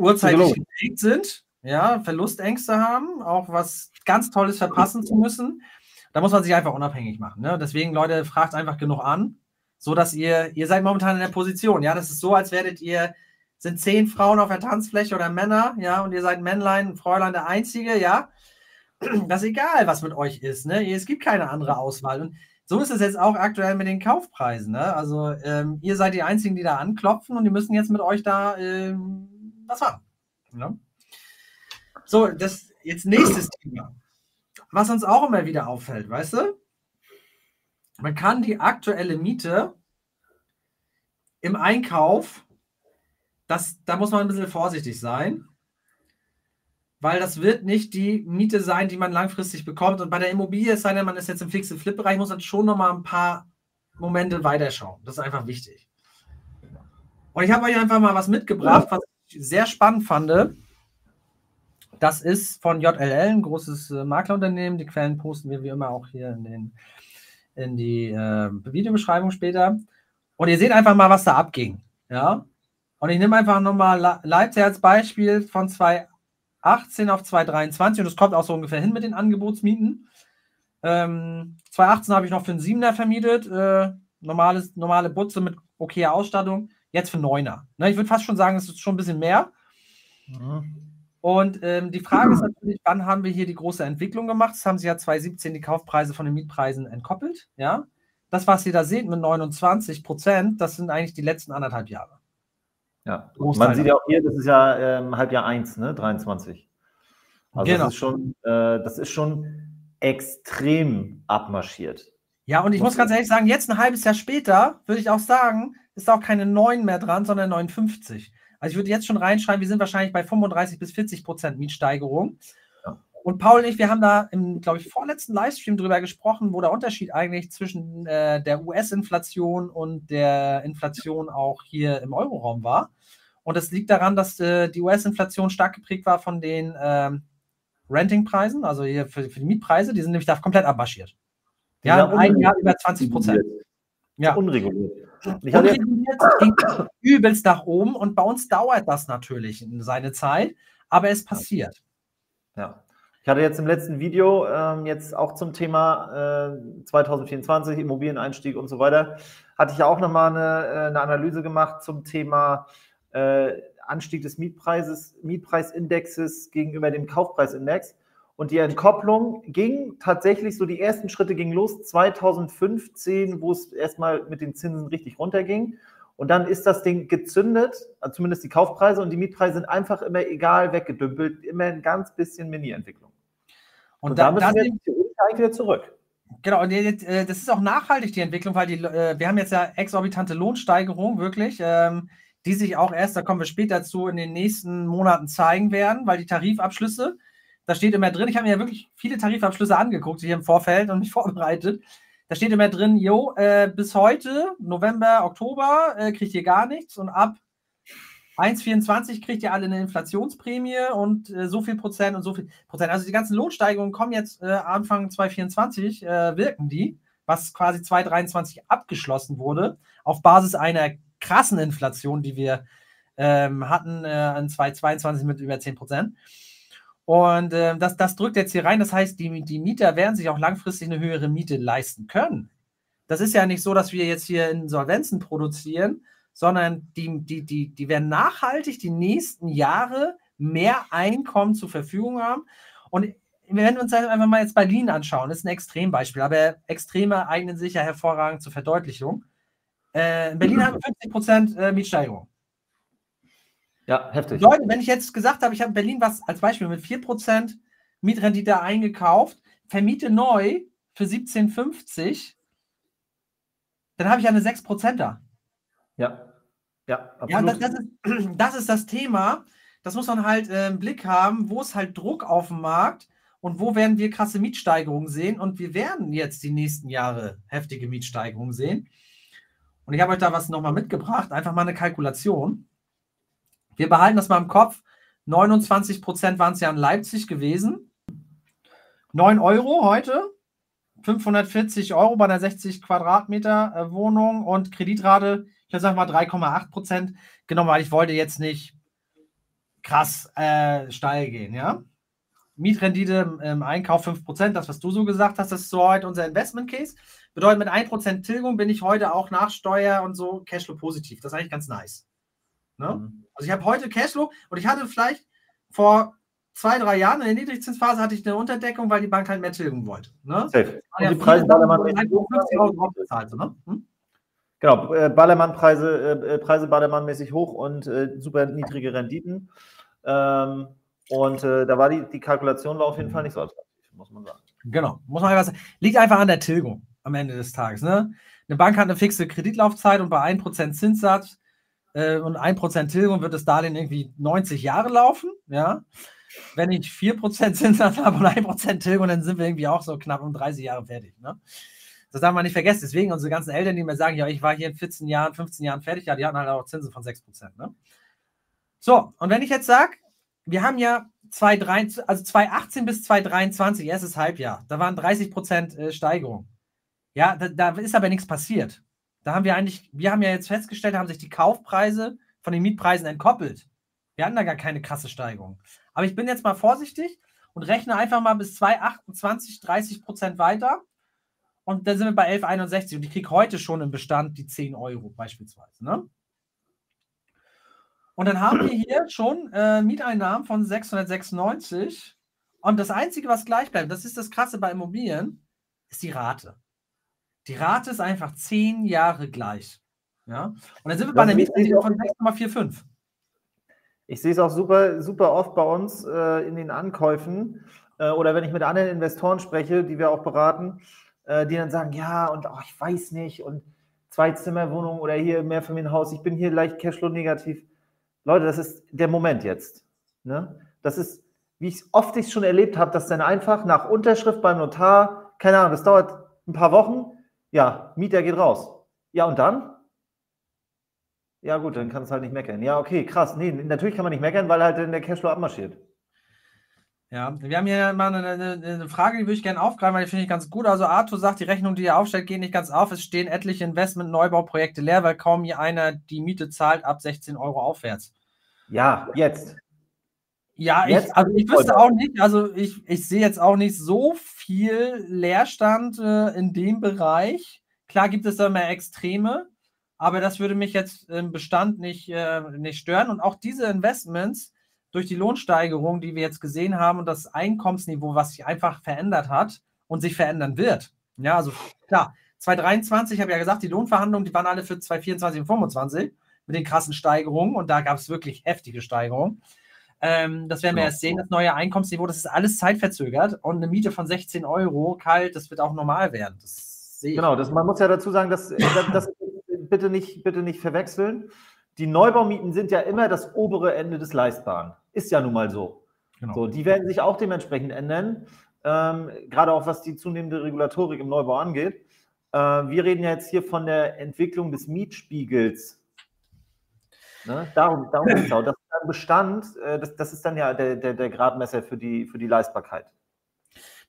urzeitlich geprägt sind, ja, Verlustängste haben, auch was ganz Tolles verpassen zu müssen. Da muss man sich einfach unabhängig machen. Ne? Deswegen, Leute, fragt einfach genug an, so dass ihr, ihr seid momentan in der Position. Ja, das ist so, als werdet ihr, sind zehn Frauen auf der Tanzfläche oder Männer, ja, und ihr seid Männlein, Fräulein der Einzige, ja. Das ist egal, was mit euch ist, ne? Es gibt keine andere Auswahl. Und so ist es jetzt auch aktuell mit den Kaufpreisen, ne? Also, ähm, ihr seid die Einzigen, die da anklopfen und die müssen jetzt mit euch da ähm, was machen. Ne? So, das jetzt nächstes Thema. Was uns auch immer wieder auffällt, weißt du? Man kann die aktuelle Miete im Einkauf, das, da muss man ein bisschen vorsichtig sein, weil das wird nicht die Miete sein, die man langfristig bekommt. Und bei der Immobilie, es sei denn, man ist jetzt im fixen Flip-Bereich, muss man schon noch mal ein paar Momente weiterschauen. Das ist einfach wichtig. Und ich habe euch einfach mal was mitgebracht, was sehr spannend fand. Das ist von JLL, ein großes äh, Maklerunternehmen. Die Quellen posten wir wie immer auch hier in, den, in die äh, Videobeschreibung später. Und ihr seht einfach mal, was da abging. Ja. Und ich nehme einfach nochmal Leipzig als Beispiel von 2018 auf 2023 und das kommt auch so ungefähr hin mit den Angebotsmieten. Ähm, 2018 habe ich noch für einen Siebener vermietet, äh, normales, normale Butze mit okayer Ausstattung, jetzt für Neuner. Ne, ich würde fast schon sagen, es ist schon ein bisschen mehr. Mhm. Und ähm, die Frage ist natürlich, wann haben wir hier die große Entwicklung gemacht? Das haben sie ja 2017 die Kaufpreise von den Mietpreisen entkoppelt. Ja, das, was ihr da seht mit 29 Prozent, das sind eigentlich die letzten anderthalb Jahre. Ja, Großteil man sieht ja auch hier, das ist ja ähm, Halbjahr 1, ne? 23. Also genau. das, ist schon, äh, das ist schon extrem abmarschiert. Ja, und ich muss ganz ehrlich sagen, jetzt ein halbes Jahr später würde ich auch sagen, ist auch keine 9 mehr dran, sondern 59. Also ich würde jetzt schon reinschreiben, wir sind wahrscheinlich bei 35 bis 40 Prozent Mietsteigerung. Ja. Und Paul und ich, wir haben da im, glaube ich, vorletzten Livestream drüber gesprochen, wo der Unterschied eigentlich zwischen äh, der US-Inflation und der Inflation auch hier im Euroraum war. Und das liegt daran, dass äh, die US-Inflation stark geprägt war von den ähm, Renting-Preisen, also hier für, für, die Mietpreise, die sind nämlich da komplett abmarschiert. Ja, ein Jahr über 20 Prozent. Ja. Unreguliert. Ich hatte ging übelst nach oben und bei uns dauert das natürlich seine Zeit, aber es passiert. Ja. Ich hatte jetzt im letzten Video ähm, jetzt auch zum Thema äh, 2024 Immobilieneinstieg und so weiter, hatte ich ja auch nochmal eine, äh, eine Analyse gemacht zum Thema äh, Anstieg des Mietpreises, Mietpreisindexes gegenüber dem Kaufpreisindex. Und die Entkopplung ging tatsächlich so, die ersten Schritte gingen los 2015, wo es erstmal mit den Zinsen richtig runterging. Und dann ist das Ding gezündet, also zumindest die Kaufpreise und die Mietpreise sind einfach immer egal weggedümpelt, immer ein ganz bisschen Mini-Entwicklung. Und, und da, müssen wir eigentlich wieder zurück. Genau, und äh, das ist auch nachhaltig, die Entwicklung, weil die, äh, wir haben jetzt ja exorbitante Lohnsteigerung, wirklich, ähm, die sich auch erst, da kommen wir später zu, in den nächsten Monaten zeigen werden, weil die Tarifabschlüsse, da steht immer drin, ich habe mir ja wirklich viele Tarifabschlüsse angeguckt hier im Vorfeld und mich vorbereitet. Da steht immer drin, jo, äh, bis heute, November, Oktober, äh, kriegt ihr gar nichts und ab 1,24 kriegt ihr alle eine Inflationsprämie und äh, so viel Prozent und so viel Prozent. Also die ganzen Lohnsteigerungen kommen jetzt äh, Anfang 2024, äh, wirken die, was quasi 2023 abgeschlossen wurde, auf Basis einer krassen Inflation, die wir ähm, hatten äh, in 2022 mit über 10 Prozent. Und äh, das, das drückt jetzt hier rein. Das heißt, die, die Mieter werden sich auch langfristig eine höhere Miete leisten können. Das ist ja nicht so, dass wir jetzt hier Insolvenzen produzieren, sondern die, die, die, die werden nachhaltig die nächsten Jahre mehr Einkommen zur Verfügung haben. Und wir uns einfach mal jetzt Berlin anschauen, das ist ein Extrembeispiel, aber Extreme eignen sich ja hervorragend zur Verdeutlichung. Äh, in Berlin haben wir 50 Prozent äh, Mietsteigerung. Ja, heftig. Leute, wenn ich jetzt gesagt habe, ich habe in Berlin was als Beispiel mit 4% Mietrendite eingekauft, vermiete neu für 17,50, dann habe ich eine 6% da. Ja. Ja, absolut. Ja, das, das, ist, das ist das Thema. Das muss man halt äh, im Blick haben, wo ist halt Druck auf dem Markt und wo werden wir krasse Mietsteigerungen sehen. Und wir werden jetzt die nächsten Jahre heftige Mietsteigerungen sehen. Und ich habe euch da was nochmal mitgebracht, einfach mal eine Kalkulation. Wir behalten das mal im Kopf. 29 Prozent waren es ja in Leipzig gewesen. 9 Euro heute. 540 Euro bei einer 60 Quadratmeter äh, Wohnung und Kreditrate, ich sage mal 3,8 Prozent genommen, weil ich wollte jetzt nicht krass äh, steil gehen, ja. Mietrendite im Einkauf 5 Prozent, das, was du so gesagt hast, das ist so heute unser Investment Case. Bedeutet, mit 1 Prozent Tilgung bin ich heute auch nach Steuer und so Cashflow positiv. Das ist eigentlich ganz nice. Ne? Mhm. Also ich habe heute Cashflow und ich hatte vielleicht vor zwei, drei Jahren in der Niedrigzinsphase hatte ich eine Unterdeckung, weil die Bank halt mehr tilgen wollte. Ne? Safe. Und die Preise Ballermann-mäßig hoch. Ne? Hm? Genau, äh, Ballermann-Preise, äh, Preise Ballermann-mäßig hoch und äh, super niedrige Renditen. Ähm, und äh, da war die, die Kalkulation war auf jeden Fall nicht so attraktiv, muss man sagen. Genau, muss man einfach sagen. Liegt einfach an der Tilgung am Ende des Tages. Ne? Eine Bank hat eine fixe Kreditlaufzeit und bei 1% Zinssatz äh, und 1% Tilgung wird das Darlehen irgendwie 90 Jahre laufen. Ja. Wenn ich 4% Zinssatz habe und 1% Tilgung, dann sind wir irgendwie auch so knapp um 30 Jahre fertig. Ne? Das darf man nicht vergessen. Deswegen unsere ganzen Eltern, die mir sagen, ja, ich war hier in 14 Jahren, 15 Jahren fertig, ja, die hatten halt auch Zinsen von 6%. Ne? So, und wenn ich jetzt sage, wir haben ja 2023, also 2018 bis 2023, erstes Halbjahr, da waren 30% äh, Steigerung. Ja, da, da ist aber nichts passiert. Da haben wir eigentlich, wir haben ja jetzt festgestellt, haben sich die Kaufpreise von den Mietpreisen entkoppelt. Wir hatten da gar keine krasse Steigerung. Aber ich bin jetzt mal vorsichtig und rechne einfach mal bis 2,28, 30 Prozent weiter. Und dann sind wir bei 11,61 und ich kriege heute schon im Bestand die 10 Euro beispielsweise. Ne? Und dann haben wir hier schon äh, Mieteinnahmen von 696. Und das Einzige, was gleich bleibt, das ist das Krasse bei Immobilien, ist die Rate. Die Rate ist einfach zehn Jahre gleich. Ja? Und dann sind wir bei einer Mietrendite von 6,45. Ich sehe es auch super, super oft bei uns äh, in den Ankäufen äh, oder wenn ich mit anderen Investoren spreche, die wir auch beraten, äh, die dann sagen, ja, und oh, ich weiß nicht, und Zweizimmerwohnung oder hier Mehrfamilienhaus, ich bin hier leicht Cashflow-negativ. Leute, das ist der Moment jetzt. Ne? Das ist, wie ich es oft ich schon erlebt habe, dass dann einfach nach Unterschrift beim Notar, keine Ahnung, das dauert ein paar Wochen, ja, Mieter geht raus. Ja, und dann? Ja, gut, dann kann es halt nicht meckern. Ja, okay, krass. Nee, natürlich kann man nicht meckern, weil halt der Cashflow abmarschiert. Ja, wir haben hier mal eine, eine, eine Frage, die würde ich gerne aufgreifen, weil die finde ich ganz gut. Also Arthur sagt, die Rechnung, die er aufstellt, geht nicht ganz auf. Es stehen etliche Investment-Neubauprojekte leer, weil kaum je einer die Miete zahlt ab 16 Euro aufwärts. Ja, jetzt. Ja, ich, also ich wüsste auch nicht, also ich, ich sehe jetzt auch nicht so viel Leerstand äh, in dem Bereich. Klar gibt es da mehr Extreme, aber das würde mich jetzt im Bestand nicht, äh, nicht stören. Und auch diese Investments durch die Lohnsteigerung, die wir jetzt gesehen haben und das Einkommensniveau, was sich einfach verändert hat und sich verändern wird. Ja, also klar, 2023, ich habe ja gesagt, die Lohnverhandlungen, die waren alle für 2024 und 2025 mit den krassen Steigerungen und da gab es wirklich heftige Steigerungen. Ähm, das werden wir erst sehen, das neue Einkommensniveau, das ist alles zeitverzögert und eine Miete von 16 Euro kalt, das wird auch normal werden. Das sehe ich. Genau, das, man muss ja dazu sagen, dass, das bitte, nicht, bitte nicht verwechseln. Die Neubaumieten sind ja immer das obere Ende des Leistbaren. Ist ja nun mal so. Genau. so die werden sich auch dementsprechend ändern, ähm, gerade auch was die zunehmende Regulatorik im Neubau angeht. Äh, wir reden ja jetzt hier von der Entwicklung des Mietspiegels. Ne? Darum, darum geht es auch. Das Bestand, äh, das, das ist dann ja der, der, der Gradmesser für die, für die Leistbarkeit.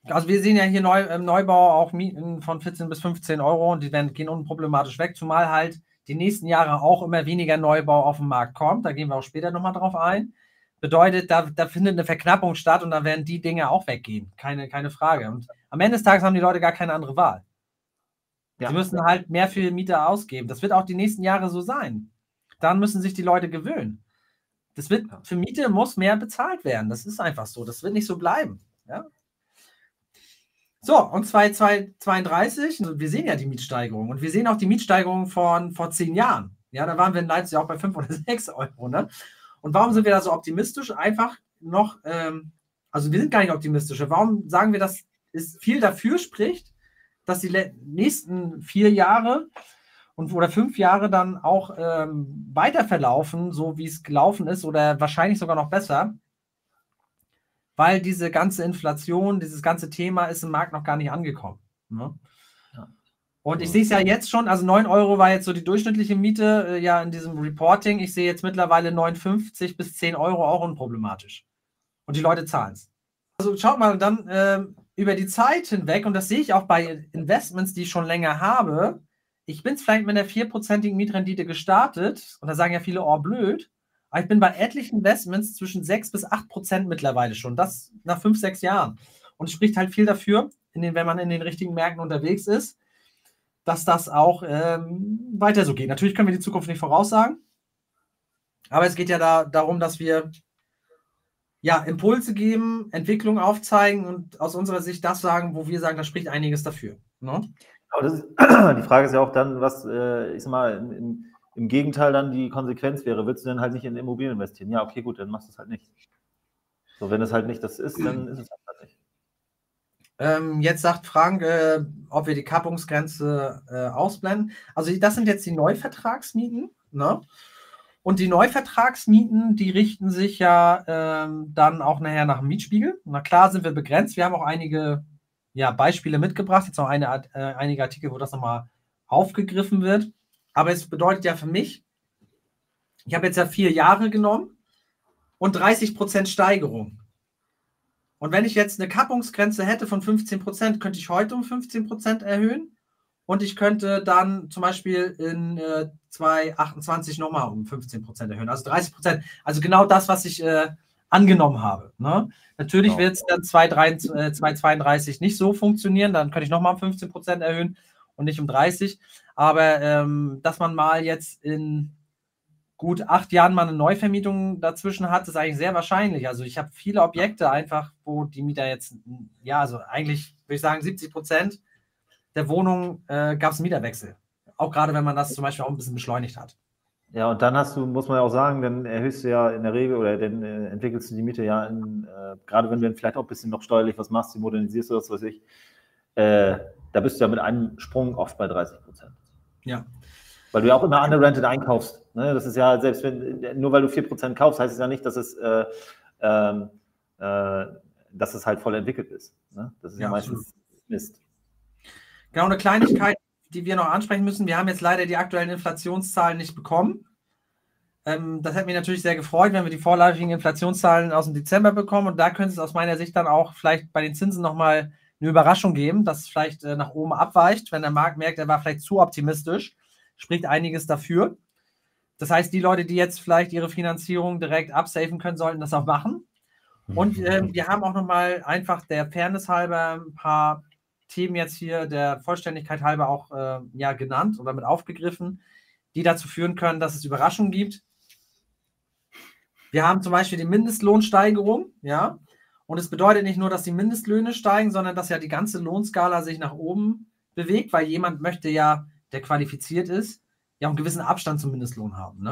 Also wir sehen ja hier neu, im Neubau auch Mieten von 14 bis 15 Euro und die werden, gehen unproblematisch weg, zumal halt die nächsten Jahre auch immer weniger Neubau auf den Markt kommt. Da gehen wir auch später nochmal drauf ein. Bedeutet, da, da findet eine Verknappung statt und dann werden die Dinge auch weggehen. Keine, keine Frage. Und am Ende des Tages haben die Leute gar keine andere Wahl. Ja. Sie müssen halt mehr für Mieter ausgeben. Das wird auch die nächsten Jahre so sein. Dann müssen sich die Leute gewöhnen. Das wird, für Miete muss mehr bezahlt werden. Das ist einfach so. Das wird nicht so bleiben. Ja? So, und 2032, wir sehen ja die Mietsteigerung und wir sehen auch die Mietsteigerung von vor zehn Jahren. Ja, da waren wir in Leipzig auch bei 5 oder 6 Euro. Ne? Und warum sind wir da so optimistisch? Einfach noch, ähm, also wir sind gar nicht optimistisch. Warum sagen wir, dass es viel dafür spricht, dass die nächsten vier Jahre und oder fünf Jahre dann auch ähm, weiter verlaufen, so wie es gelaufen ist, oder wahrscheinlich sogar noch besser? weil diese ganze Inflation, dieses ganze Thema ist im Markt noch gar nicht angekommen. Ne? Und ich sehe es ja jetzt schon, also 9 Euro war jetzt so die durchschnittliche Miete äh, ja in diesem Reporting. Ich sehe jetzt mittlerweile 59 bis 10 Euro auch unproblematisch. Und die Leute zahlen es. Also schaut mal dann äh, über die Zeit hinweg, und das sehe ich auch bei Investments, die ich schon länger habe. Ich bin vielleicht mit einer vierprozentigen Mietrendite gestartet, und da sagen ja viele, oh blöd. Aber ich bin bei etlichen Investments zwischen 6 bis 8 Prozent mittlerweile schon. Das nach 5, 6 Jahren. Und es spricht halt viel dafür, den, wenn man in den richtigen Märkten unterwegs ist, dass das auch ähm, weiter so geht. Natürlich können wir die Zukunft nicht voraussagen. Aber es geht ja da, darum, dass wir ja, Impulse geben, Entwicklung aufzeigen und aus unserer Sicht das sagen, wo wir sagen, da spricht einiges dafür. Ne? Ist, die Frage ist ja auch dann, was, äh, ich sag mal, in im Gegenteil dann die Konsequenz wäre, willst du denn halt nicht in Immobilien investieren? Ja, okay, gut, dann machst du es halt nicht. So, wenn es halt nicht das ist, dann ist es halt nicht. Ähm, jetzt sagt Frank, äh, ob wir die Kappungsgrenze äh, ausblenden. Also das sind jetzt die Neuvertragsmieten. Ne? Und die Neuvertragsmieten, die richten sich ja ähm, dann auch nachher nach dem Mietspiegel. Na klar sind wir begrenzt. Wir haben auch einige ja, Beispiele mitgebracht. Jetzt noch eine, äh, einige Artikel, wo das nochmal aufgegriffen wird. Aber es bedeutet ja für mich, ich habe jetzt ja vier Jahre genommen und 30 Prozent Steigerung. Und wenn ich jetzt eine Kappungsgrenze hätte von 15 Prozent, könnte ich heute um 15 Prozent erhöhen. Und ich könnte dann zum Beispiel in äh, 2028 nochmal um 15 Prozent erhöhen. Also 30 Prozent. Also genau das, was ich äh, angenommen habe. Ne? Natürlich genau. wird es dann 2032 äh, nicht so funktionieren. Dann könnte ich nochmal um 15 Prozent erhöhen und nicht um 30. Aber ähm, dass man mal jetzt in gut acht Jahren mal eine Neuvermietung dazwischen hat, ist eigentlich sehr wahrscheinlich. Also ich habe viele Objekte einfach, wo die Mieter jetzt, ja, also eigentlich würde ich sagen, 70 Prozent der Wohnungen äh, gab es einen Mieterwechsel. Auch gerade wenn man das zum Beispiel auch ein bisschen beschleunigt hat. Ja, und dann hast du, muss man ja auch sagen, dann erhöhst du ja in der Regel oder dann äh, entwickelst du die Miete ja in, äh, gerade wenn du dann vielleicht auch ein bisschen noch steuerlich was machst, die modernisierst oder was weiß ich, äh, da bist du ja mit einem Sprung oft bei 30 Prozent. Ja. Weil du ja auch immer underrented einkaufst. Ne? Das ist ja, selbst wenn, nur weil du 4% kaufst, heißt es ja nicht, dass es, äh, äh, dass es halt voll entwickelt ist. Ne? Das ist ja, ja meistens Mist. Genau, eine Kleinigkeit, die wir noch ansprechen müssen. Wir haben jetzt leider die aktuellen Inflationszahlen nicht bekommen. Ähm, das hätte mich natürlich sehr gefreut, wenn wir die vorläufigen Inflationszahlen aus dem Dezember bekommen. Und da könnte es aus meiner Sicht dann auch vielleicht bei den Zinsen nochmal eine Überraschung geben, dass es vielleicht äh, nach oben abweicht, wenn der Markt merkt, er war vielleicht zu optimistisch, spricht einiges dafür. Das heißt, die Leute, die jetzt vielleicht ihre Finanzierung direkt absafen können, sollten das auch machen. Und äh, wir haben auch nochmal einfach der Fairness halber ein paar Themen jetzt hier der Vollständigkeit halber auch äh, ja, genannt oder mit aufgegriffen, die dazu führen können, dass es Überraschungen gibt. Wir haben zum Beispiel die Mindestlohnsteigerung, ja. Und es bedeutet nicht nur, dass die Mindestlöhne steigen, sondern dass ja die ganze Lohnskala sich nach oben bewegt, weil jemand möchte ja, der qualifiziert ist, ja einen gewissen Abstand zum Mindestlohn haben. Ne?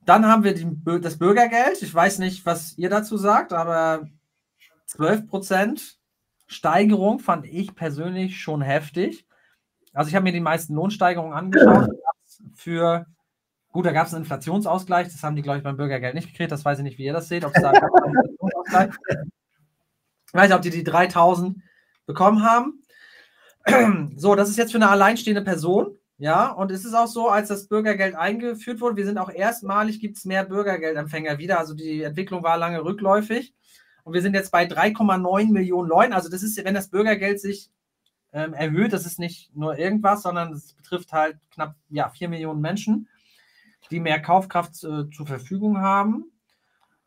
Dann haben wir die, das Bürgergeld. Ich weiß nicht, was ihr dazu sagt, aber 12% Steigerung fand ich persönlich schon heftig. Also ich habe mir die meisten Lohnsteigerungen angeschaut. Für, gut, da gab es einen Inflationsausgleich. Das haben die, glaube ich, beim Bürgergeld nicht gekriegt. Das weiß ich nicht, wie ihr das seht. Ob es da einen Inflationsausgleich ich weiß nicht, ob die die 3000 bekommen haben. So, das ist jetzt für eine alleinstehende Person. Ja, und es ist auch so, als das Bürgergeld eingeführt wurde, wir sind auch erstmalig, gibt es mehr Bürgergeldempfänger wieder. Also die Entwicklung war lange rückläufig. Und wir sind jetzt bei 3,9 Millionen Leuten. Also das ist, wenn das Bürgergeld sich ähm, erhöht. Das ist nicht nur irgendwas, sondern es betrifft halt knapp ja, 4 Millionen Menschen, die mehr Kaufkraft äh, zur Verfügung haben.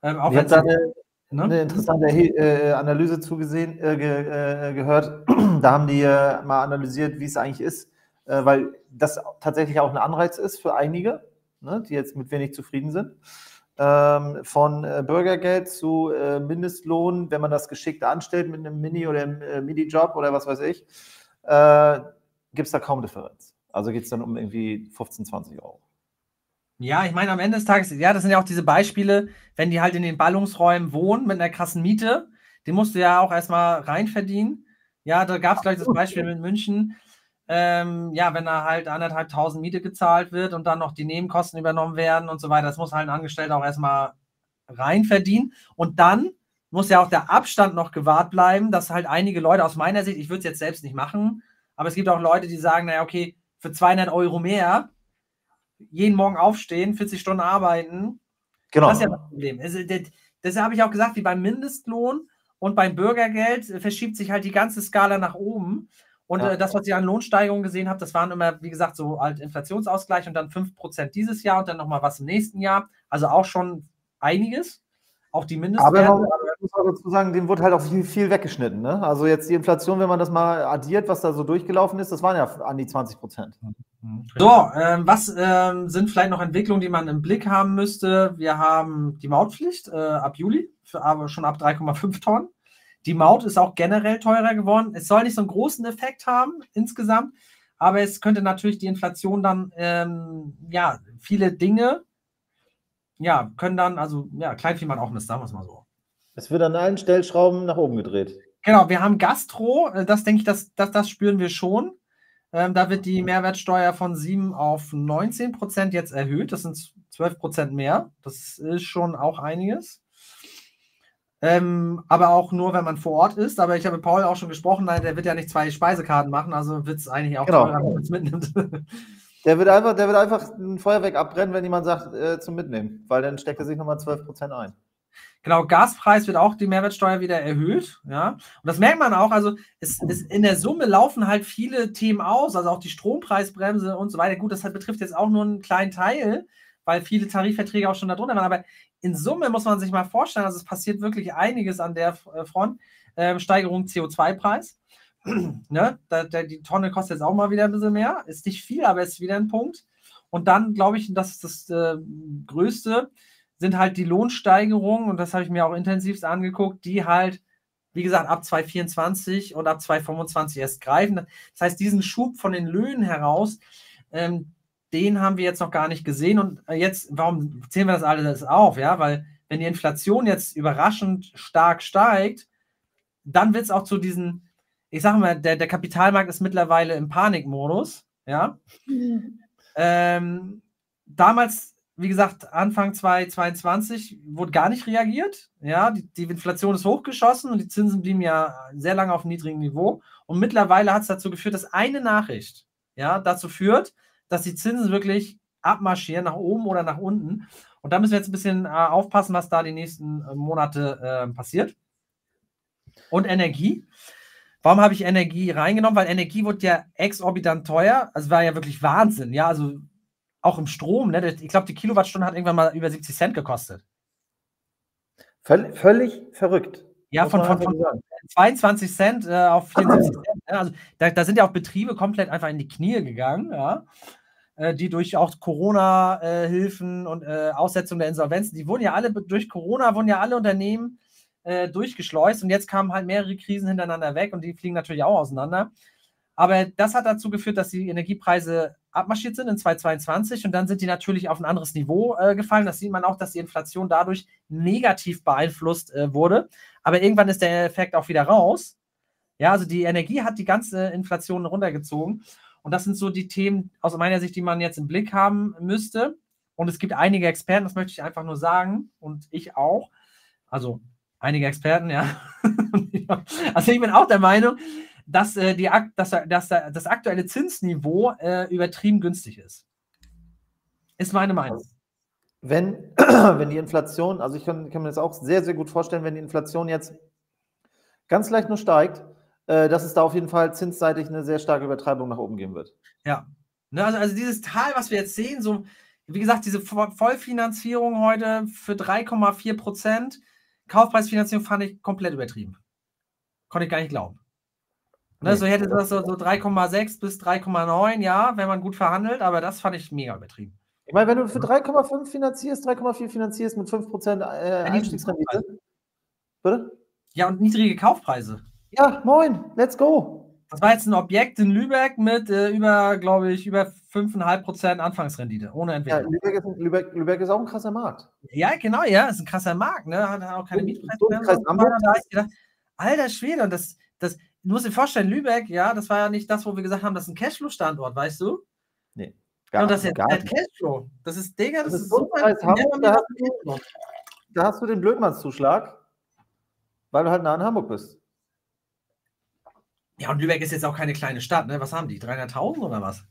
Ähm, auch wenn eine, ne? eine interessante äh, Analyse zugesehen, äh, ge, äh, gehört. da haben die äh, mal analysiert, wie es eigentlich ist, äh, weil das tatsächlich auch ein Anreiz ist für einige, ne, die jetzt mit wenig zufrieden sind. Ähm, von äh, Bürgergeld zu Mindestlohn, wenn man das geschickt anstellt mit einem Mini- oder einem Midi-Job oder was weiß ich, gibt es da kaum Differenz. Also geht es dann um irgendwie 15, 20 Euro. Ja, ich meine, am Ende des Tages, ja, das sind ja auch diese Beispiele, wenn die halt in den Ballungsräumen wohnen mit einer krassen Miete, die musst du ja auch erstmal reinverdienen. Ja, da gab es gleich das Beispiel mit München. Ähm, ja, wenn da halt anderthalbtausend Miete gezahlt wird und dann noch die Nebenkosten übernommen werden und so weiter, das muss halt ein Angestellter auch erstmal reinverdienen. Und dann muss ja auch der Abstand noch gewahrt bleiben, dass halt einige Leute aus meiner Sicht, ich würde es jetzt selbst nicht machen, aber es gibt auch Leute, die sagen, naja, okay, für 200 Euro mehr jeden Morgen aufstehen, 40 Stunden arbeiten. Genau. Das ist ja das Problem. Das habe ich auch gesagt, wie beim Mindestlohn und beim Bürgergeld verschiebt sich halt die ganze Skala nach oben. Und ja. äh, das, was ich an Lohnsteigerungen gesehen habe, das waren immer, wie gesagt, so halt Inflationsausgleich und dann 5% dieses Jahr und dann nochmal was im nächsten Jahr. Also auch schon einiges. Auch die Mindestwerte. Aber man muss auch dazu sagen, dem wurde halt auch viel, viel weggeschnitten. Ne? Also jetzt die Inflation, wenn man das mal addiert, was da so durchgelaufen ist, das waren ja an die 20 Prozent. So, ähm, was ähm, sind vielleicht noch Entwicklungen, die man im Blick haben müsste? Wir haben die Mautpflicht äh, ab Juli, für, aber schon ab 3,5 Tonnen. Die Maut ist auch generell teurer geworden. Es soll nicht so einen großen Effekt haben insgesamt, aber es könnte natürlich die Inflation dann, ähm, ja, viele Dinge ja, können dann, also ja, Kleinviehmann auch Mist, sagen wir es mal so. Es wird an allen Stellschrauben nach oben gedreht. Genau, wir haben Gastro, äh, das denke ich, das, das, das spüren wir schon. Ähm, da wird die Mehrwertsteuer von 7 auf 19 Prozent jetzt erhöht. Das sind 12 Prozent mehr. Das ist schon auch einiges. Ähm, aber auch nur, wenn man vor Ort ist. Aber ich habe mit Paul auch schon gesprochen, der wird ja nicht zwei Speisekarten machen, also wird es eigentlich auch genau. teurer, wenn man es mitnimmt. Der wird einfach, der wird einfach ein Feuerwerk abbrennen, wenn jemand sagt, äh, zum Mitnehmen, weil dann steckt er sich nochmal 12% ein. Genau, Gaspreis wird auch die Mehrwertsteuer wieder erhöht, ja. Und das merkt man auch, also es, es, in der Summe laufen halt viele Themen aus, also auch die Strompreisbremse und so weiter. Gut, das halt betrifft jetzt auch nur einen kleinen Teil, weil viele Tarifverträge auch schon darunter waren. Aber in Summe muss man sich mal vorstellen, also es passiert wirklich einiges an der äh, Front. Ähm, Steigerung CO2-Preis, ne, da, da, die Tonne kostet jetzt auch mal wieder ein bisschen mehr. Ist nicht viel, aber ist wieder ein Punkt. Und dann glaube ich, das ist das äh, Größte, sind halt die Lohnsteigerungen, und das habe ich mir auch intensivst angeguckt, die halt, wie gesagt, ab 2024 und ab 2025 erst greifen. Das heißt, diesen Schub von den Löhnen heraus, ähm, den haben wir jetzt noch gar nicht gesehen. Und äh, jetzt, warum zählen wir das alles auf? Ja, weil wenn die Inflation jetzt überraschend stark steigt, dann wird es auch zu diesen ich sage mal, der, der Kapitalmarkt ist mittlerweile im Panikmodus. Ja. Mhm. Ähm, damals, wie gesagt, Anfang 2022 wurde gar nicht reagiert. Ja, die, die, Inflation ist hochgeschossen und die Zinsen blieben ja sehr lange auf einem niedrigen Niveau. Und mittlerweile hat es dazu geführt, dass eine Nachricht ja, dazu führt, dass die Zinsen wirklich abmarschieren nach oben oder nach unten. Und da müssen wir jetzt ein bisschen äh, aufpassen, was da die nächsten äh, Monate äh, passiert. Und Energie. Warum habe ich Energie reingenommen? Weil Energie wird ja exorbitant teuer. Also war ja wirklich Wahnsinn. Ja, also auch im Strom. Ne? Ich glaube, die Kilowattstunde hat irgendwann mal über 70 Cent gekostet. Völ völlig verrückt. Ja, von, von, von 22 Cent äh, auf 74 Cent. Ne? Also da, da, sind ja auch Betriebe komplett einfach in die Knie gegangen, ja? Äh, die durch auch Corona-Hilfen äh, und äh, Aussetzung der Insolvenzen, die wurden ja alle durch Corona, wurden ja alle Unternehmen durchgeschleust und jetzt kamen halt mehrere Krisen hintereinander weg und die fliegen natürlich auch auseinander. Aber das hat dazu geführt, dass die Energiepreise abmarschiert sind in 2022 und dann sind die natürlich auf ein anderes Niveau äh, gefallen. Das sieht man auch, dass die Inflation dadurch negativ beeinflusst äh, wurde. Aber irgendwann ist der Effekt auch wieder raus. Ja, also die Energie hat die ganze Inflation runtergezogen. Und das sind so die Themen aus meiner Sicht, die man jetzt im Blick haben müsste. Und es gibt einige Experten, das möchte ich einfach nur sagen, und ich auch. Also einige Experten, ja. also ich bin auch der Meinung, dass, äh, die, dass, dass das aktuelle Zinsniveau äh, übertrieben günstig ist. Ist meine Meinung. Wenn, wenn die Inflation, also ich kann, kann mir das auch sehr, sehr gut vorstellen, wenn die Inflation jetzt ganz leicht nur steigt, dass es da auf jeden Fall zinsseitig eine sehr starke Übertreibung nach oben geben wird. Ja. Ne, also, also dieses Tal, was wir jetzt sehen, so, wie gesagt, diese Vollfinanzierung heute für 3,4 Prozent, Kaufpreisfinanzierung fand ich komplett übertrieben. Konnte ich gar nicht glauben. Ne, so hätte das so, so 3,6 bis 3,9, ja, wenn man gut verhandelt, aber das fand ich mega übertrieben. Ich meine, wenn du für 3,5 finanzierst, 3,4 finanzierst mit 5% äh, Einstiegsrendite. Bitte? Ja, und niedrige Kaufpreise. Ja, moin, let's go. Das war jetzt ein Objekt in Lübeck mit äh, über, glaube ich, über 5,5% Anfangsrendite, ohne Entwicklung. Ja, Lübeck ist, Lübeck, Lübeck ist, auch ein krasser Markt. Ja, genau, ja, ist ein krasser Markt, ne? Hat auch keine Mietpreise. Da Alter Schwede, und das, das, du musst dir vorstellen, Lübeck, ja, das war ja nicht das, wo wir gesagt haben, das ist ein Cashflow-Standort, weißt du? Nee. Gar, und das ist jetzt Cashflow. Das ist, Digga, das, das ist, so ein Hamburg, da, hast du, da hast du den Blödmannszuschlag, weil du halt nah in Hamburg bist. Ja, und Lübeck ist jetzt auch keine kleine Stadt, ne? Was haben die? 300.000 oder was?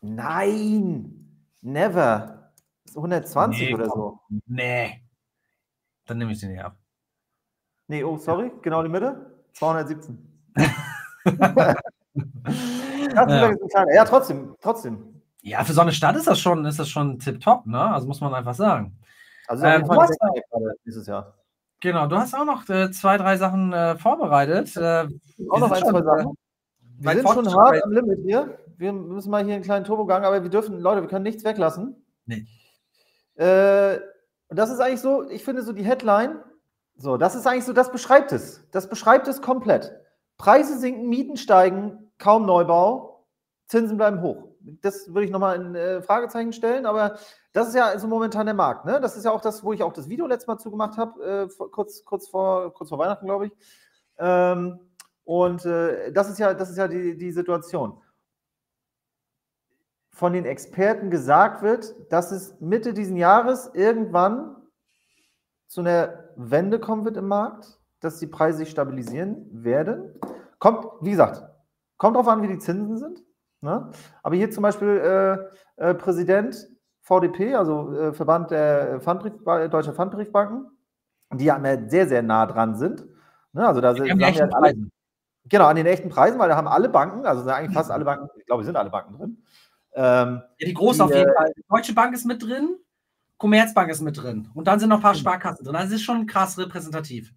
Nein, never. 120 nee, oder so. Nee. Dann nehme ich den nicht ab. Nee, oh, sorry, genau die Mitte. 217. ja. ja, trotzdem, trotzdem. Ja, für so eine Stadt ist das schon, ist das schon tipptopp, ne? Also muss man einfach sagen. Also ähm, du hast, dieses Jahr. Genau, du hast auch noch äh, zwei, drei Sachen äh, vorbereitet. Äh, auch noch ein, zwei Sachen. Wir sind schon hart am Limit hier. Wir müssen mal hier einen kleinen Turbogang, aber wir dürfen, Leute, wir können nichts weglassen. Nee. Äh, und das ist eigentlich so, ich finde so die Headline, so, das ist eigentlich so, das beschreibt es. Das beschreibt es komplett. Preise sinken, Mieten steigen, kaum Neubau, Zinsen bleiben hoch. Das würde ich nochmal in äh, Fragezeichen stellen, aber das ist ja also momentan der Markt. Ne? Das ist ja auch das, wo ich auch das Video letztes Mal zugemacht habe, äh, kurz, kurz, vor, kurz vor Weihnachten, glaube ich. Ähm, und äh, das ist ja, das ist ja die, die Situation. Von den Experten gesagt wird, dass es Mitte dieses Jahres irgendwann zu einer Wende kommen wird im Markt, dass die Preise sich stabilisieren werden. Kommt, wie gesagt, kommt darauf an, wie die Zinsen sind. Ne? Aber hier zum Beispiel äh, äh, Präsident VDP, also äh, Verband der Pfandbrief, Deutscher Pfandbriefbanken, die ja sehr, sehr nah dran sind. Ne? Also da sind ja alle, genau, an den echten Preisen, weil da haben alle Banken, also eigentlich fast alle Banken, ich glaube, sind alle Banken drin. Ähm, ja, die großen auf jeden äh, Fall. Die Deutsche Bank ist mit drin, Commerzbank ist mit drin und dann sind noch ein paar hm. Sparkassen drin. Also es ist schon krass repräsentativ.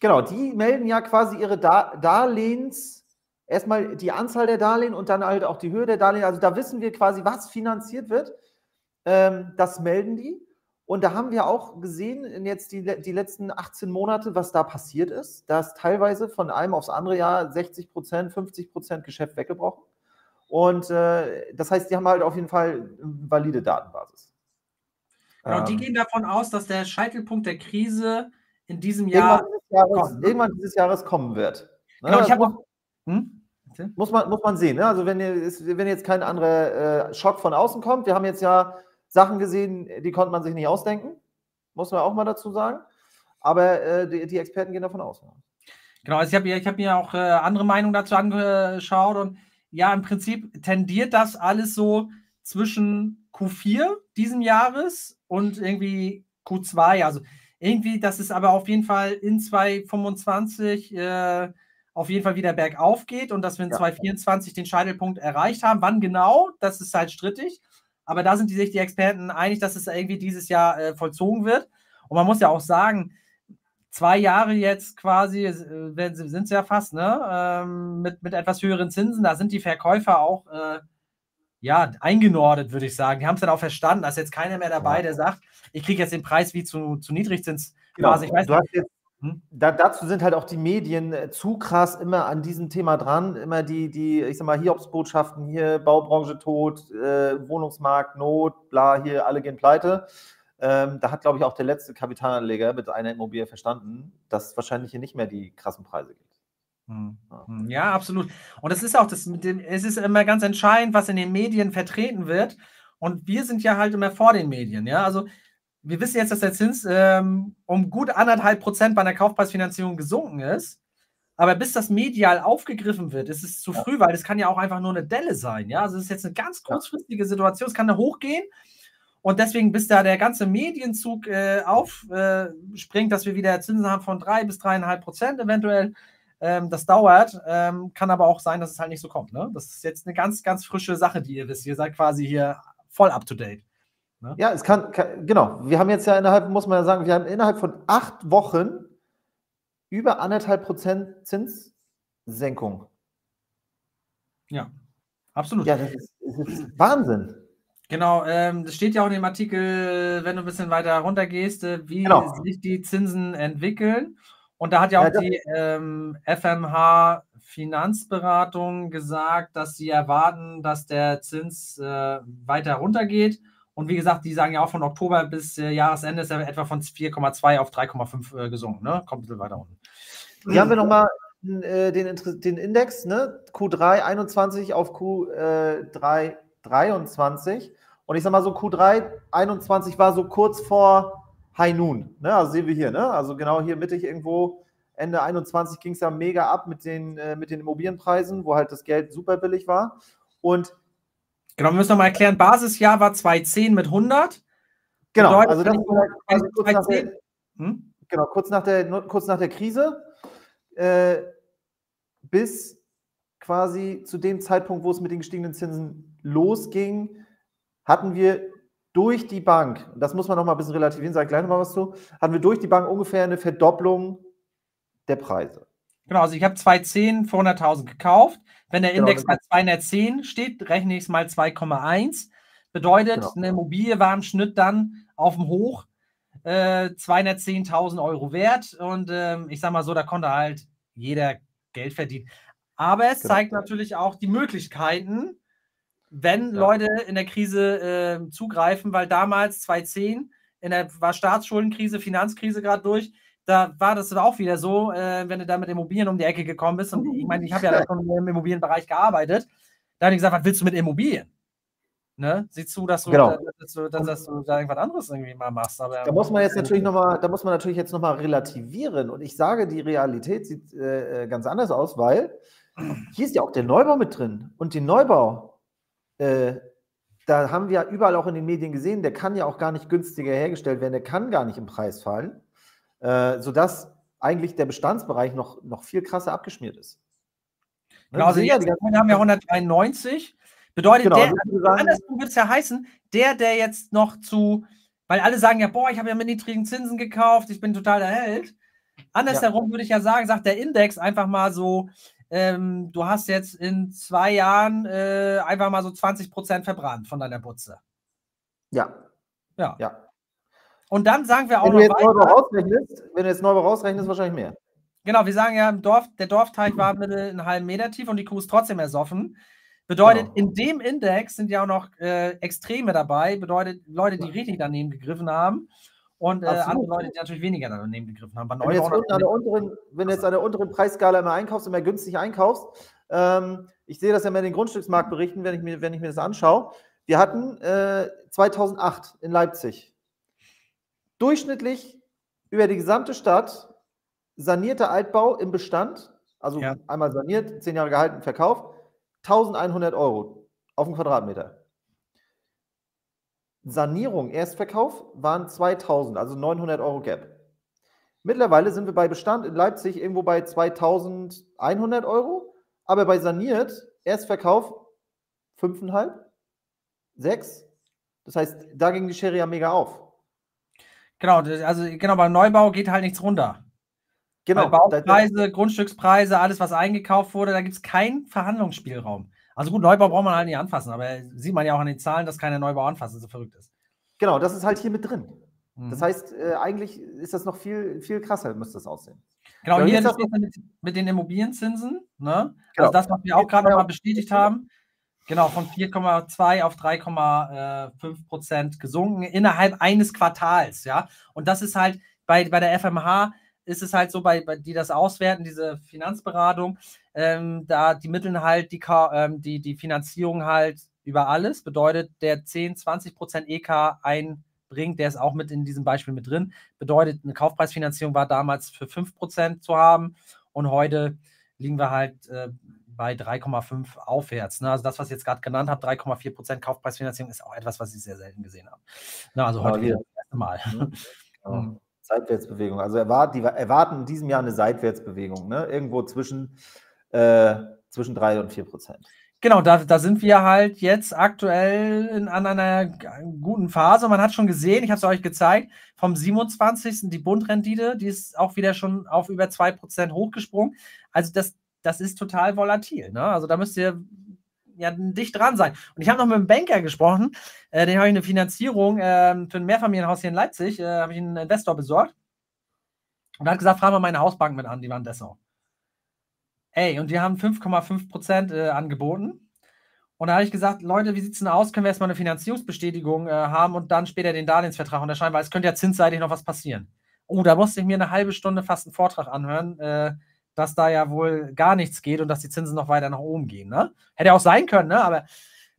Genau, die melden ja quasi ihre Dar Darlehens, erstmal die Anzahl der Darlehen und dann halt auch die Höhe der Darlehen. Also da wissen wir quasi, was finanziert wird. Ähm, das melden die. Und da haben wir auch gesehen, in jetzt die, die letzten 18 Monate, was da passiert ist. Da ist teilweise von einem aufs andere Jahr 60 Prozent, 50 Prozent Geschäft weggebrochen. Und äh, das heißt, die haben halt auf jeden Fall eine valide Datenbasis. Genau, ähm, die gehen davon aus, dass der Scheitelpunkt der Krise in diesem Jahr irgendwann dieses Jahres, ne? irgendwann dieses Jahres kommen wird. Ne? Genau, ich habe noch. Hm? Muss man, muss man sehen. Ne? Also, wenn, wenn jetzt kein anderer äh, Schock von außen kommt, wir haben jetzt ja Sachen gesehen, die konnte man sich nicht ausdenken, muss man auch mal dazu sagen. Aber äh, die, die, Experten gehen davon aus. Genau, also ich habe ich hab mir auch äh, andere Meinungen dazu angeschaut und ja, im Prinzip tendiert das alles so zwischen Q4 diesen Jahres und irgendwie Q2. Also irgendwie, dass es aber auf jeden Fall in 2025 äh, auf jeden Fall wieder bergauf geht und dass wir in ja. 2024 den Scheitelpunkt erreicht haben. Wann genau, das ist halt strittig. Aber da sind die, sich die Experten einig, dass es irgendwie dieses Jahr äh, vollzogen wird. Und man muss ja auch sagen, zwei Jahre jetzt quasi, äh, sind es ja fast, ne? Ähm, mit, mit etwas höheren Zinsen, da sind die Verkäufer auch äh, ja, eingenordet, würde ich sagen. Die haben es dann auch verstanden. Da ist jetzt keiner mehr dabei, der sagt, ich kriege jetzt den Preis wie zu, zu Niedrigzins. Genau. Ich weiß, jetzt, hm? Da, dazu sind halt auch die Medien äh, zu krass immer an diesem Thema dran. Immer die, die ich sag mal, Hiobsbotschaften hier, Baubranche tot, äh, Wohnungsmarkt, Not, bla, hier, alle gehen pleite. Ähm, da hat, glaube ich, auch der letzte Kapitalanleger mit einer Immobilie verstanden, dass es wahrscheinlich hier nicht mehr die krassen Preise gibt. Hm. hm. Ja, absolut. Und es ist auch das mit dem, es ist immer ganz entscheidend, was in den Medien vertreten wird. Und wir sind ja halt immer vor den Medien, ja. Also wir wissen jetzt, dass der Zins ähm, um gut anderthalb Prozent bei einer Kaufpreisfinanzierung gesunken ist. Aber bis das medial aufgegriffen wird, ist es zu ja. früh, weil das kann ja auch einfach nur eine Delle sein. Ja, also es ist jetzt eine ganz kurzfristige Situation. Es kann da hochgehen. Und deswegen, bis da der ganze Medienzug äh, aufspringt, äh, dass wir wieder Zinsen haben von drei bis dreieinhalb Prozent eventuell, Ähm, das dauert, ähm, kann aber auch sein, dass es halt nicht so kommt. Ne? Das ist jetzt eine ganz, ganz frische Sache, die ihr wisst. Ihr seid quasi hier voll up to date. Ne? Ja, es kann, kann, genau. Wir haben jetzt ja innerhalb, muss man ja sagen, wir haben innerhalb von acht Wochen über anderthalb Prozent Zinssenkung. Ja, absolut. Ja, das ist, das ist Wahnsinn. Genau, ähm, das steht ja auch in dem Artikel, wenn du ein bisschen weiter runter gehst, äh, wie genau. sich die Zinsen entwickeln. Und da hat ja auch ja, die ähm, FMH Finanzberatung gesagt, dass sie erwarten, dass der Zins äh, weiter runtergeht. Und wie gesagt, die sagen ja auch von Oktober bis äh, Jahresende ist er etwa von 4,2 auf 3,5 äh, gesunken. Ne? Kommt ein bisschen weiter unten. Hier haben wir nochmal äh, den, den Index, ne? Q3 21 auf Q3 23. Und ich sag mal so, Q3 21 war so kurz vor High Noon. Ne? Also sehen wir hier, ne? Also genau hier mittig irgendwo. Ende 21 ging es ja mega ab mit den, äh, mit den Immobilienpreisen, wo halt das Geld super billig war. Und Genau, wir müssen nochmal erklären, Basisjahr war 2010 mit 100. Genau, Bedeutet, also das war kurz, nach der, hm? genau kurz, nach der, kurz nach der Krise äh, bis quasi zu dem Zeitpunkt, wo es mit den gestiegenen Zinsen losging, hatten wir durch die Bank, das muss man noch mal ein bisschen relativieren, sage gleich noch mal was zu, hatten wir durch die Bank ungefähr eine Verdopplung der Preise. Genau, also ich habe 210 für 100.000 gekauft. Wenn der genau, Index bei 210 steht, rechne ich es mal 2,1. Bedeutet, genau. eine Immobilie war im Schnitt dann auf dem Hoch äh, 210.000 Euro wert. Und ähm, ich sage mal so, da konnte halt jeder Geld verdienen. Aber es genau. zeigt natürlich auch die Möglichkeiten, wenn ja. Leute in der Krise äh, zugreifen, weil damals 2010 in der, war Staatsschuldenkrise, Finanzkrise gerade durch. Da war das auch wieder so, äh, wenn du da mit Immobilien um die Ecke gekommen bist. Und ich meine, ich habe ja schon im Immobilienbereich gearbeitet. Da habe ich gesagt, was willst du mit Immobilien? Ne? Sieh zu, dass du, genau. dass, du, dass, dass du da irgendwas anderes irgendwie mal machst. Aber, da muss man jetzt natürlich nochmal, da muss man natürlich jetzt nochmal relativieren. Und ich sage, die Realität sieht äh, äh, ganz anders aus, weil hier ist ja auch der Neubau mit drin. Und den Neubau, äh, da haben wir überall auch in den Medien gesehen, der kann ja auch gar nicht günstiger hergestellt werden, der kann gar nicht im Preis fallen, äh, sodass eigentlich der Bestandsbereich noch, noch viel krasser abgeschmiert ist. Genau, also ja, die haben ja 193. Bedeutet, genau, der, also andersrum würde es ja heißen, der, der jetzt noch zu, weil alle sagen ja, boah, ich habe ja mit niedrigen Zinsen gekauft, ich bin total der Held. Andersherum ja. würde ich ja sagen, sagt der Index einfach mal so, ähm, du hast jetzt in zwei Jahren äh, einfach mal so 20 Prozent verbrannt von deiner Butze. Ja. Ja. ja. Und dann sagen wir auch wenn noch. Du jetzt weiter, rausrechnest, wenn du jetzt Neubau rausrechnest, wahrscheinlich mehr. Genau, wir sagen ja, im Dorf, der Dorfteich war mit einen halben Meter tief und die Kuh ist trotzdem ersoffen. Bedeutet, genau. in dem Index sind ja auch noch äh, Extreme dabei, bedeutet Leute, die richtig daneben gegriffen haben und äh, andere Leute, die natürlich weniger daneben gegriffen haben. Wenn, jetzt an der unteren, wenn du jetzt an der unteren Preisskala immer einkaufst, immer günstig einkaufst, ähm, ich sehe das ja immer in den Grundstücksmarktberichten, wenn ich mir, wenn ich mir das anschaue. Wir hatten äh, 2008 in Leipzig durchschnittlich über die gesamte Stadt sanierter Altbau im Bestand, also ja. einmal saniert, zehn Jahre gehalten, verkauft, 1100 Euro auf den Quadratmeter. Sanierung, Erstverkauf waren 2000, also 900 Euro Gap. Mittlerweile sind wir bei Bestand in Leipzig irgendwo bei 2100 Euro, aber bei saniert, Erstverkauf 5,5, 6. Das heißt, da ging die Schere ja mega auf. Genau, also genau, beim Neubau geht halt nichts runter. Genau. Weil Baupreise, Grundstückspreise, alles, was eingekauft wurde, da gibt es keinen Verhandlungsspielraum. Also gut, Neubau braucht man halt nicht anfassen, aber sieht man ja auch an den Zahlen, dass keiner Neubau anfasst, so verrückt ist. Genau, das ist halt hier mit drin. Mhm. Das heißt, äh, eigentlich ist das noch viel, viel krasser, müsste das aussehen. Genau, ja, hier ist das mit, mit, den Immobilienzinsen, ne? Genau. Also das, was wir auch gerade nochmal bestätigt haben, genau, von 4,2 auf 3,5 Prozent gesunken innerhalb eines Quartals, ja. Und das ist halt bei, bei der FMH ist es halt so, bei, bei die das auswerten, diese Finanzberatung, ähm, da die Mitteln halt die, ähm, die, die Finanzierung halt über alles. Bedeutet, der 10, 20 Prozent EK einbringt, der ist auch mit in diesem Beispiel mit drin. Bedeutet, eine Kaufpreisfinanzierung war damals für 5 Prozent zu haben und heute liegen wir halt äh, bei 3,5 aufwärts. Ne? Also das, was ich jetzt gerade genannt habe, 3,4 Prozent Kaufpreisfinanzierung, ist auch etwas, was ich sehr selten gesehen habe. Na, also heute wieder das erste Mal. Mhm. Seitwärtsbewegung. Also erwart, die erwarten in diesem Jahr eine Seitwärtsbewegung, ne? irgendwo zwischen, äh, zwischen 3 und 4 Prozent. Genau, da, da sind wir halt jetzt aktuell in, an einer guten Phase. Man hat schon gesehen, ich habe es euch gezeigt, vom 27. die Bundrendite, die ist auch wieder schon auf über 2% hochgesprungen. Also das, das ist total volatil. Ne? Also da müsst ihr ja dicht dran sein. Und ich habe noch mit einem Banker gesprochen, äh, den habe ich eine Finanzierung äh, für ein Mehrfamilienhaus hier in Leipzig, äh, habe ich einen Investor besorgt. Und er hat gesagt, fragen wir meine Hausbank mit an, die waren Dessau. Ey, und die haben 5,5 Prozent äh, angeboten. Und da habe ich gesagt, Leute, wie sieht es denn aus? Können wir erstmal eine Finanzierungsbestätigung äh, haben und dann später den Darlehensvertrag unterschreiben, weil es könnte ja zinsseitig noch was passieren. Oh, da musste ich mir eine halbe Stunde fast einen Vortrag anhören, äh, dass da ja wohl gar nichts geht und dass die Zinsen noch weiter nach oben gehen. Ne? Hätte auch sein können, ne? aber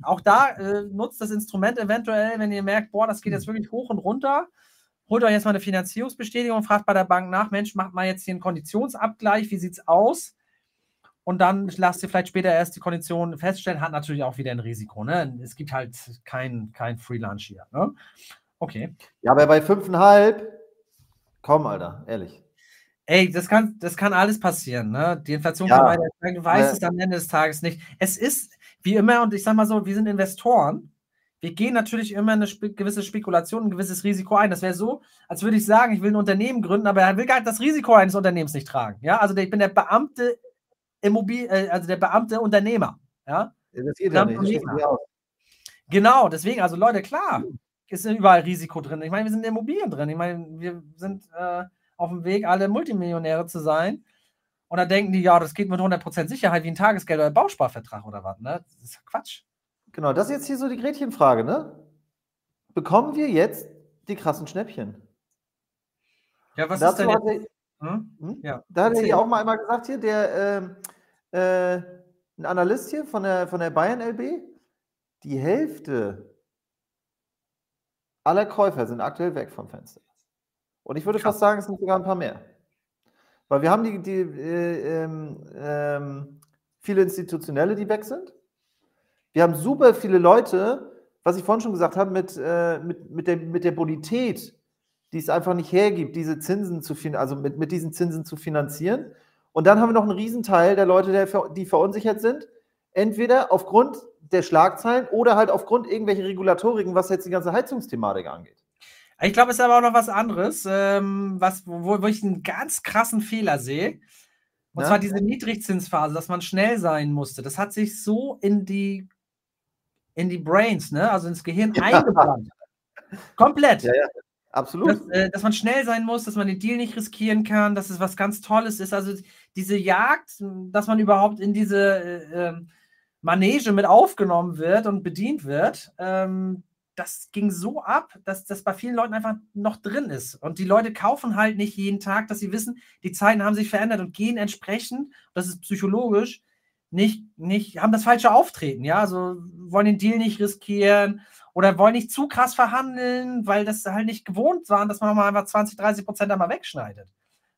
auch da äh, nutzt das Instrument eventuell, wenn ihr merkt, boah, das geht jetzt wirklich hoch und runter. Holt euch jetzt mal eine Finanzierungsbestätigung fragt bei der Bank nach, Mensch, macht mal jetzt hier einen Konditionsabgleich, wie sieht es aus? und dann lasst ihr vielleicht später erst die Konditionen feststellen, hat natürlich auch wieder ein Risiko. Ne? Es gibt halt kein, kein Free Lunch hier. Ne? Okay. Ja, aber bei 5,5, komm, Alter, ehrlich. Ey, das kann, das kann alles passieren. Ne? Die Inflation ja. weiter Du weißt ja. es am Ende des Tages nicht. Es ist wie immer, und ich sage mal so, wir sind Investoren. Wir gehen natürlich immer eine spe gewisse Spekulation, ein gewisses Risiko ein. Das wäre so, als würde ich sagen, ich will ein Unternehmen gründen, aber er will gar das Risiko eines Unternehmens nicht tragen. Ja, also ich bin der Beamte Immobil äh, also der Beamte Unternehmer. Ja? Das geht ja nicht. Genau, deswegen, also Leute, klar, ist überall Risiko drin. Ich meine, wir sind in Immobilien drin. Ich meine, wir sind äh, auf dem Weg, alle Multimillionäre zu sein. Und da denken die, ja, das geht mit 100% Sicherheit wie ein Tagesgeld oder ein Bausparvertrag oder was. Ne? Das ist Quatsch. Genau, das ist jetzt hier so die Gretchenfrage. Ne? Bekommen wir jetzt die krassen Schnäppchen? Ja, was Dazu ist denn jetzt? Hm? Hm? Ja. Da hat er ja auch mal einmal gesagt hier, der, ähm, äh, ein Analyst hier von der, von der Bayern LB, die Hälfte aller Käufer sind aktuell weg vom Fenster. Und ich würde Krass. fast sagen, es sind sogar ein paar mehr. Weil wir haben die, die äh, ähm, ähm, viele Institutionelle, die weg sind. Wir haben super viele Leute, was ich vorhin schon gesagt habe, mit, äh, mit, mit, der, mit der Bonität, die es einfach nicht hergibt, diese Zinsen zu also mit, mit diesen Zinsen zu finanzieren. Und dann haben wir noch einen Riesenteil der Leute, der, die verunsichert sind, entweder aufgrund der Schlagzeilen oder halt aufgrund irgendwelcher Regulatoriken, was jetzt die ganze Heizungsthematik angeht. Ich glaube, es ist aber auch noch was anderes, ähm, was, wo, wo, ich einen ganz krassen Fehler sehe. Und ja? zwar diese Niedrigzinsphase, dass man schnell sein musste. Das hat sich so in die, in die Brains, ne? also ins Gehirn ja. eingebrannt. Komplett. Ja, ja. Absolut. Dass, äh, dass, man schnell sein muss, dass man den Deal nicht riskieren kann, dass es was ganz Tolles ist. Also diese Jagd, dass man überhaupt in diese äh, ähm, Manege mit aufgenommen wird und bedient wird, ähm, das ging so ab, dass das bei vielen Leuten einfach noch drin ist. Und die Leute kaufen halt nicht jeden Tag, dass sie wissen, die Zeiten haben sich verändert und gehen entsprechend, das ist psychologisch, nicht, nicht, haben das falsche Auftreten, ja, also wollen den Deal nicht riskieren oder wollen nicht zu krass verhandeln, weil das halt nicht gewohnt waren, dass man mal einfach 20, 30 Prozent einmal wegschneidet.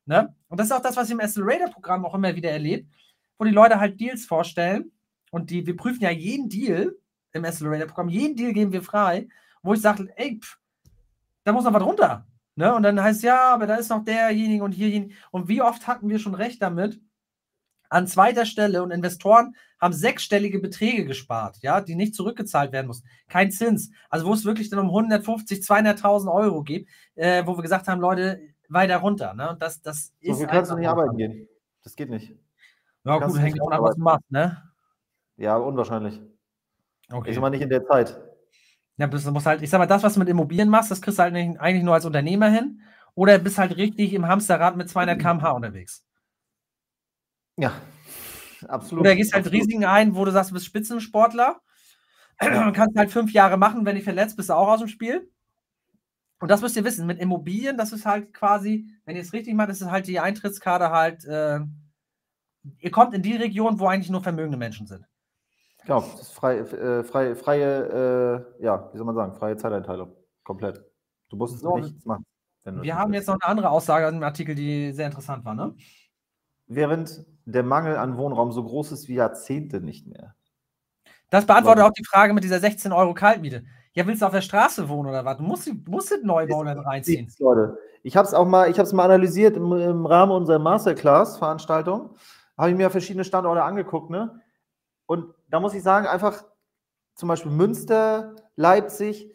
Ne? Und das ist auch das, was ich im Accelerator-Programm auch immer wieder erlebt, wo die Leute halt Deals vorstellen und die, wir prüfen ja jeden Deal im Accelerator-Programm, jeden Deal geben wir frei, wo ich sage, ey, pff, da muss noch was runter. Ne? Und dann heißt ja, aber da ist noch derjenige und hierjenige. Und wie oft hatten wir schon recht damit, an zweiter Stelle und Investoren haben sechsstellige Beträge gespart, ja, die nicht zurückgezahlt werden mussten. Kein Zins. Also wo es wirklich dann um 150, 200.000 Euro geht, äh, wo wir gesagt haben, Leute, weiter runter. Ne? Und das, das so, ist. Du kannst nicht arbeiten gehen. Das geht nicht. Ja, gut, hängt davon ab, was du machst, ne? Ja, unwahrscheinlich. Okay. Ist immer nicht in der Zeit. Ja, du musst halt, ich sag mal, das, was du mit Immobilien machst, das kriegst du halt nicht, eigentlich nur als Unternehmer hin. Oder bist halt richtig im Hamsterrad mit 200 km/h unterwegs. Ja, absolut. Oder gehst halt absolut. Risiken ein, wo du sagst, du bist Spitzensportler und kannst halt fünf Jahre machen, wenn du verletzt bist, du auch aus dem Spiel. Und das müsst ihr wissen, mit Immobilien, das ist halt quasi, wenn ihr es richtig macht, das ist halt die Eintrittskarte halt, äh, ihr kommt in die Region, wo eigentlich nur vermögende Menschen sind. Genau, das ist frei, äh, frei, freie, äh, ja, wie soll man sagen, freie Zeiteinteilung. Komplett. Du musst so, nichts machen. wir haben jetzt noch eine andere Aussage im Artikel, die sehr interessant war, ne? während der Mangel an Wohnraum so groß ist wie Jahrzehnte nicht mehr. Das beantwortet auch die Frage mit dieser 16 Euro Kaltmiete. Ja, willst du auf der Straße wohnen oder was? Du musst, du musst den Neubau dann reinziehen. Leute. Ich habe es auch mal, ich habe es mal analysiert im, im, Rahmen unserer Masterclass-Veranstaltung. Habe ich mir verschiedene Standorte angeguckt, ne? Und da muss ich sagen, einfach zum Beispiel Münster, Leipzig,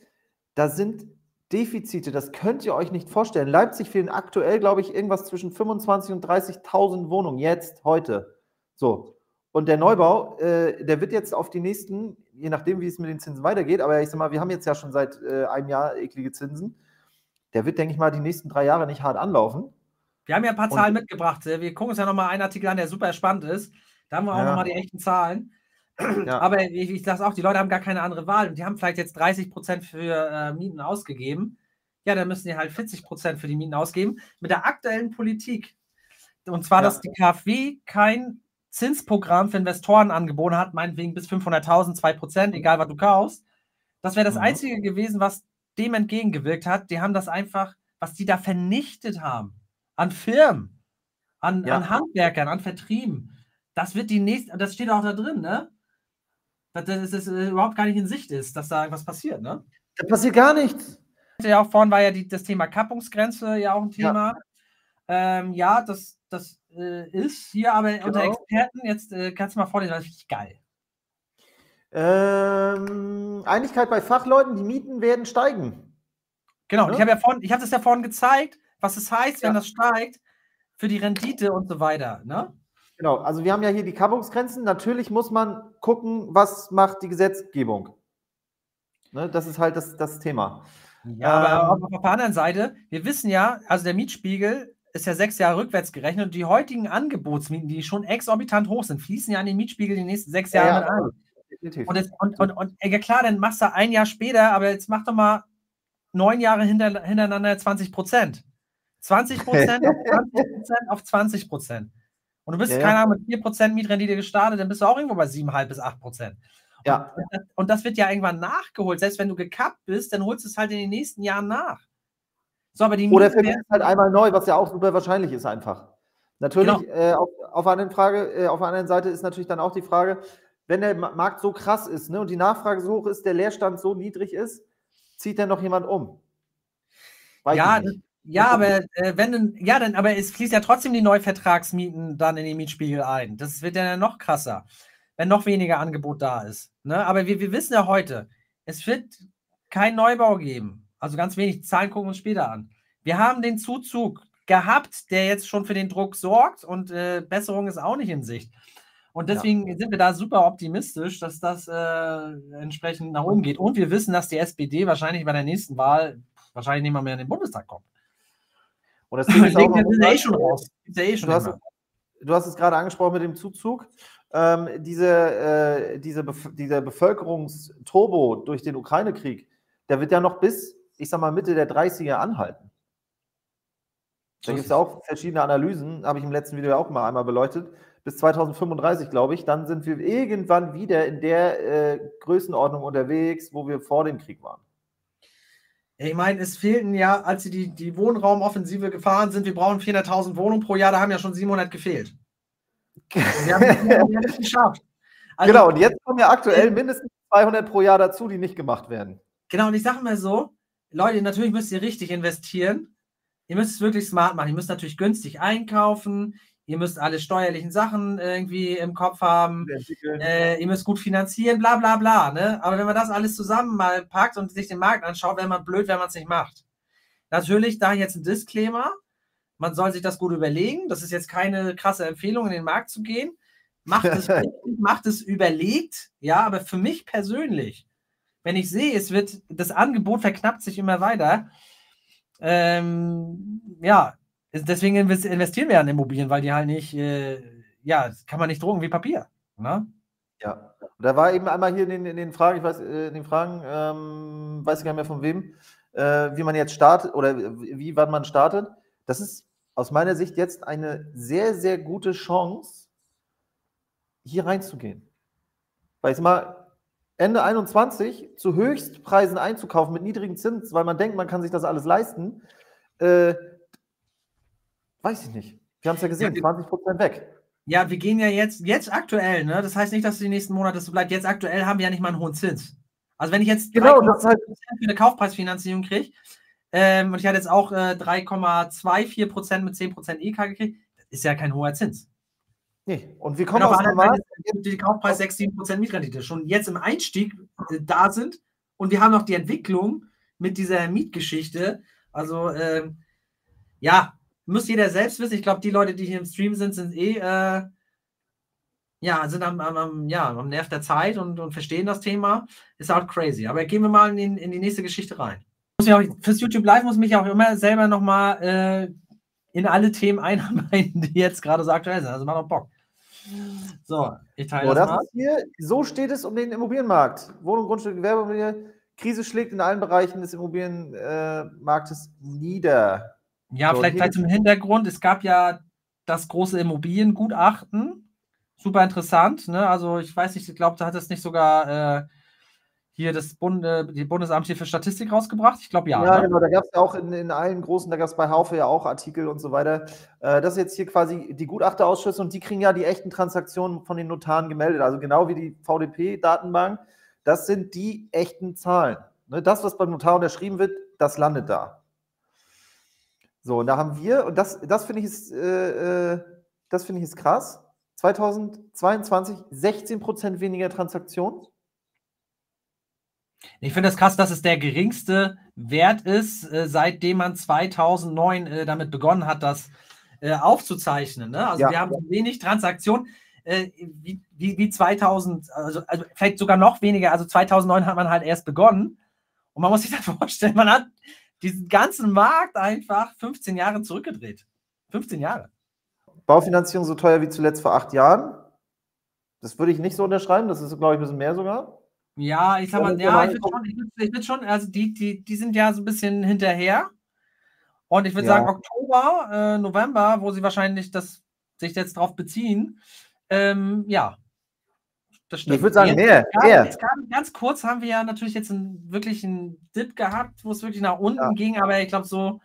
da sind Defizite, das könnt ihr euch nicht vorstellen. Leipzig fehlen aktuell, glaube ich, irgendwas zwischen 25.000 und 30.000 Wohnungen, jetzt, heute. So. Und der Neubau, äh, der wird jetzt auf die nächsten, je nachdem, wie es mit den Zinsen weitergeht, aber ich sag mal, wir haben jetzt ja schon seit äh, einem Jahr eklige Zinsen. Der wird, denke ich mal, die nächsten drei Jahre nicht hart anlaufen. Wir haben ja ein paar Zahlen mitgebracht. Wir gucken uns ja nochmal einen Artikel an, der super spannend ist. Da haben wir auch ja. nochmal die echten Zahlen. Ja. Aber ich, ich sage auch, die Leute haben gar keine andere Wahl. Und die haben vielleicht jetzt 30 Prozent für äh, Mieten ausgegeben. Ja, dann müssen die halt 40 Prozent für die Mieten ausgeben. Mit der aktuellen Politik. Und zwar, ja. dass die KfW kein Zinsprogramm für Investoren angeboten hat, meinetwegen bis 500.000, 2 Prozent, egal was du kaufst. Das wäre das mhm. Einzige gewesen, was dem entgegengewirkt hat. Die haben das einfach, was die da vernichtet haben, an Firmen, an, ja. an Handwerkern, an Vertrieben. Das wird die nächste, das steht auch da drin, ne? Dass es äh, überhaupt gar nicht in Sicht ist, dass da was passiert, ne? Da passiert gar nichts. Ja, auch vorhin war ja die, das Thema Kappungsgrenze ja auch ein Thema. Ja, ähm, ja das, das äh, ist hier aber genau. unter Experten, jetzt äh, kannst du mal vorlesen, das ist richtig geil. Ähm, Einigkeit bei Fachleuten, die Mieten werden steigen. Genau, ja? ich habe ja vorhin, ich habe das ja vorhin gezeigt, was es heißt, wenn das steigt, für die Rendite und so weiter. Ne? Genau, also wir haben ja hier die Kappungsgrenzen. Natürlich muss man gucken, was macht die Gesetzgebung. Ne, das ist halt das, das Thema. Ja, aber ähm, auf der anderen Seite, wir wissen ja, also der Mietspiegel ist ja sechs Jahre rückwärts gerechnet und die heutigen Angebotsmieten, die schon exorbitant hoch sind, fließen ja in den Mietspiegel die nächsten sechs Jahre ja, mit ein. Definitiv. Und, jetzt, und, und, und ja klar, dann machst du ein Jahr später, aber jetzt mach doch mal neun Jahre hinter, hintereinander 20 Prozent. 20 Prozent auf 20 Prozent auf 20 Prozent und du bist, ja, keine Ahnung, mit 4% Mietrendite gestartet, dann bist du auch irgendwo bei 7,5 bis 8%. Ja. Und, und, das wird ja irgendwann nachgeholt. Selbst wenn du gekappt bist, dann holst du es halt in den nächsten Jahren nach. So, aber die Oder vermietest halt einmal neu, was ja auch super wahrscheinlich ist einfach. Natürlich, genau. äh, auf, auf, einer Frage, äh, auf der anderen Seite ist natürlich dann auch die Frage, wenn der Markt so krass ist ne, und die Nachfrage so hoch ist, der Leerstand so niedrig ist, zieht dann noch jemand um? Weiß ja, ja, aber äh, wenn ja, dann, aber es fließt ja trotzdem die Neuvertragsmieten dann in den Mietspiegel ein. Das wird ja noch krasser, wenn noch weniger Angebot da ist. Ne? Aber wir, wir wissen ja heute, es wird keinen Neubau geben. Also ganz wenig. Zahlen gucken wir uns später an. Wir haben den Zuzug gehabt, der jetzt schon für den Druck sorgt und äh, Besserung ist auch nicht in Sicht. Und deswegen ja. sind wir da super optimistisch, dass das äh, entsprechend nach oben geht. Und wir wissen, dass die SPD wahrscheinlich bei der nächsten Wahl wahrscheinlich nicht mal mehr in den Bundestag kommt. Und das Ding ist auch noch, eh schon raus. Eh schon du, hast, du hast es gerade angesprochen mit dem Zuzug. Ähm, diese, äh, diese, Bef dieser Bevölkerungsturbo durch den Ukraine-Krieg, der wird ja noch bis, ich sag mal, Mitte der 30er anhalten. Da gibt es ja auch verschiedene Analysen, habe ich im letzten Video auch mal einmal beleuchtet. Bis 2035, glaube ich, dann sind wir irgendwann wieder in der äh, Größenordnung unterwegs, wo wir vor dem Krieg waren. Ich meine, es fehlten ja, als sie die, die Wohnraumoffensive gefahren sind, wir brauchen 400.000 Wohnungen pro Jahr, da haben ja schon 700 gefehlt. wir haben, nicht geschafft. Also, genau, und jetzt kommen ja aktuell mindestens 200 pro Jahr dazu, die nicht gemacht werden. Genau, und ich sage mal so, Leute, natürlich müsst ihr richtig investieren. Ihr müsst es wirklich smart machen. Ihr müsst natürlich günstig einkaufen ihr müsst alle steuerlichen Sachen irgendwie im Kopf haben, äh, ihr müsst gut finanzieren, bla bla bla. Ne? Aber wenn man das alles zusammen mal packt und sich den Markt anschaut, wäre man blöd, wenn man es nicht macht. Natürlich, da jetzt ein Disclaimer, man soll sich das gut überlegen. Das ist jetzt keine krasse Empfehlung, in den Markt zu gehen. Macht es, macht es überlegt, ja, aber für mich persönlich, wenn ich sehe, es wird, das Angebot verknappt sich immer weiter, ähm, ja, Deswegen investieren wir ja in Immobilien, weil die halt nicht, äh, ja, kann man nicht drucken wie Papier. Ne? Ja, da war eben einmal hier in den, in den Fragen, ich weiß, äh, in den Fragen, ähm, weiß ich gar nicht mehr von wem, äh, wie man jetzt startet oder wie, wann man startet. Das ist aus meiner Sicht jetzt eine sehr, sehr gute Chance, hier reinzugehen. Weil ich mal, Ende 21 zu Höchstpreisen einzukaufen mit niedrigen Zins, weil man denkt, man kann sich das alles leisten, äh, Weiß ich nicht. Wir haben es ja gesehen, ja, 20 Prozent weg. Ja, wir gehen ja jetzt, jetzt aktuell, ne? Das heißt nicht, dass die nächsten Monate so bleibt. Jetzt aktuell haben wir ja nicht mal einen hohen Zins. Also wenn ich jetzt Genau, 3,2% das halt, für eine Kaufpreisfinanzierung kriege, ähm, und ich hatte jetzt auch äh, 3,24% mit 10% EK gekriegt, das ist ja kein hoher Zins. nee. Und wir Und kommen auf Markt, Seite ist die Kaufpreis 6, 7% Mietrendite schon jetzt im Einstieg äh, da sind. Und wir haben noch die Entwicklung mit dieser Mietgeschichte. Also, ähm, ja, muss jeder selbst wissen. Ich glaube, die Leute, die hier im Stream sind, sind eh, äh, ja, sind am, am, ja, am Nerv der Zeit und, und verstehen das Thema. Ist auch crazy. Aber gehen wir mal in, in die nächste Geschichte rein. Muss mich auch, fürs YouTube Live muss ich mich auch immer selber nochmal äh, in alle Themen einarbeiten, die jetzt gerade so aktuell sind. Also macht auch Bock. So, ich teile So, das, das mal. hier, so steht es um den Immobilienmarkt. Wohnung, Grundstück, Gewerbeimmobilie. Krise schlägt in allen Bereichen des Immobilienmarktes nieder. Ja, So, vielleicht, vielleicht zum Hintergrund. Es gab ja das große Immobiliengutachten. Super interessant. Ne? Also ich weiß nicht, ich glaube, da hat es nicht sogar äh, hier das Bund, äh, die Bundesamt hier für Statistik rausgebracht. Ich glaube ja. Ja, ne? genau, da gab es ja auch in, in allen großen, da gab es bei Haufe ja auch Artikel und so weiter. Äh, das ist jetzt hier quasi die Gutachterausschüsse und die kriegen ja die echten Transaktionen von den Notaren gemeldet. Also genau wie die VDP-Datenbank. Das sind die echten Zahlen. Ne, das, was beim Notar unterschrieben wird, das landet da. So, und da haben wir, und das, das finde ich, ist, äh, äh, das finde ich ist krass. 2022 16 Prozent weniger Transaktionen. Ich finde es das krass, dass es der geringste Wert ist, äh, seitdem man 2009 äh, damit begonnen hat, das äh, aufzuzeichnen. Ne? Also Ja. wir haben wenig Transaktionen äh, wie, wie, wie 2000, also, also vielleicht sogar noch weniger. Also 2009 hat man halt erst begonnen. Und man muss sich das vorstellen, man hat diesen ganzen Markt einfach 15 Jahre zurückgedreht. 15 Jahre. Baufinanzierung so teuer wie zuletzt vor acht Jahren. Das würde ich nicht so unterschreiben. Das ist, glaube ich, ein bisschen mehr sogar. Ja, ich sag mal, ja, ich würde schon, ich würd, ich würd schon, also die, die, die sind ja so ein bisschen hinterher. Und ich würde Ja. sagen, Oktober, äh, November, wo sie wahrscheinlich das sich jetzt drauf beziehen, ähm, ja. Das stimmt. Ich würde sagen, mehr, mehr. jetzt ganz kurz haben wir ja natürlich jetzt einen, wirklich einen Dip gehabt, wo es wirklich nach unten Ja. ging, aber ich glaube, so,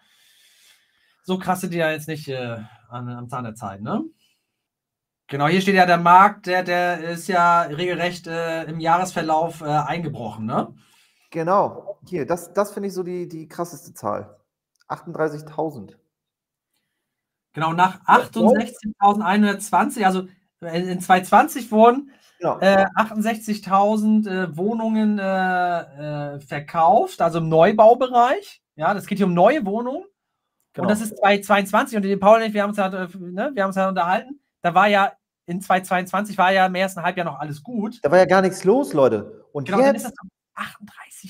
so krass sind die ja jetzt nicht äh, an, am Zahn der Zeit, ne? Genau, hier steht ja der Markt, der, der ist ja regelrecht äh, im Jahresverlauf äh, eingebrochen, ne? Genau. Hier, das, das finde ich so die, die krasseste Zahl. 38.000. Genau, nach 68.120, also in in 2020 wurden Genau. äh, 68.000 äh, Wohnungen äh, äh, verkauft, also im Neubaubereich. Ja, das geht hier um neue Wohnungen. genau. Und das ist 2022 und die Paul und ich, wir haben uns ja, äh, ne, wir haben uns ja unterhalten. Da war ja in 2022 war ja im ersten Halbjahr noch alles gut. da war ja gar nichts los, Leute. Und Genau, dann ist jetzt, das um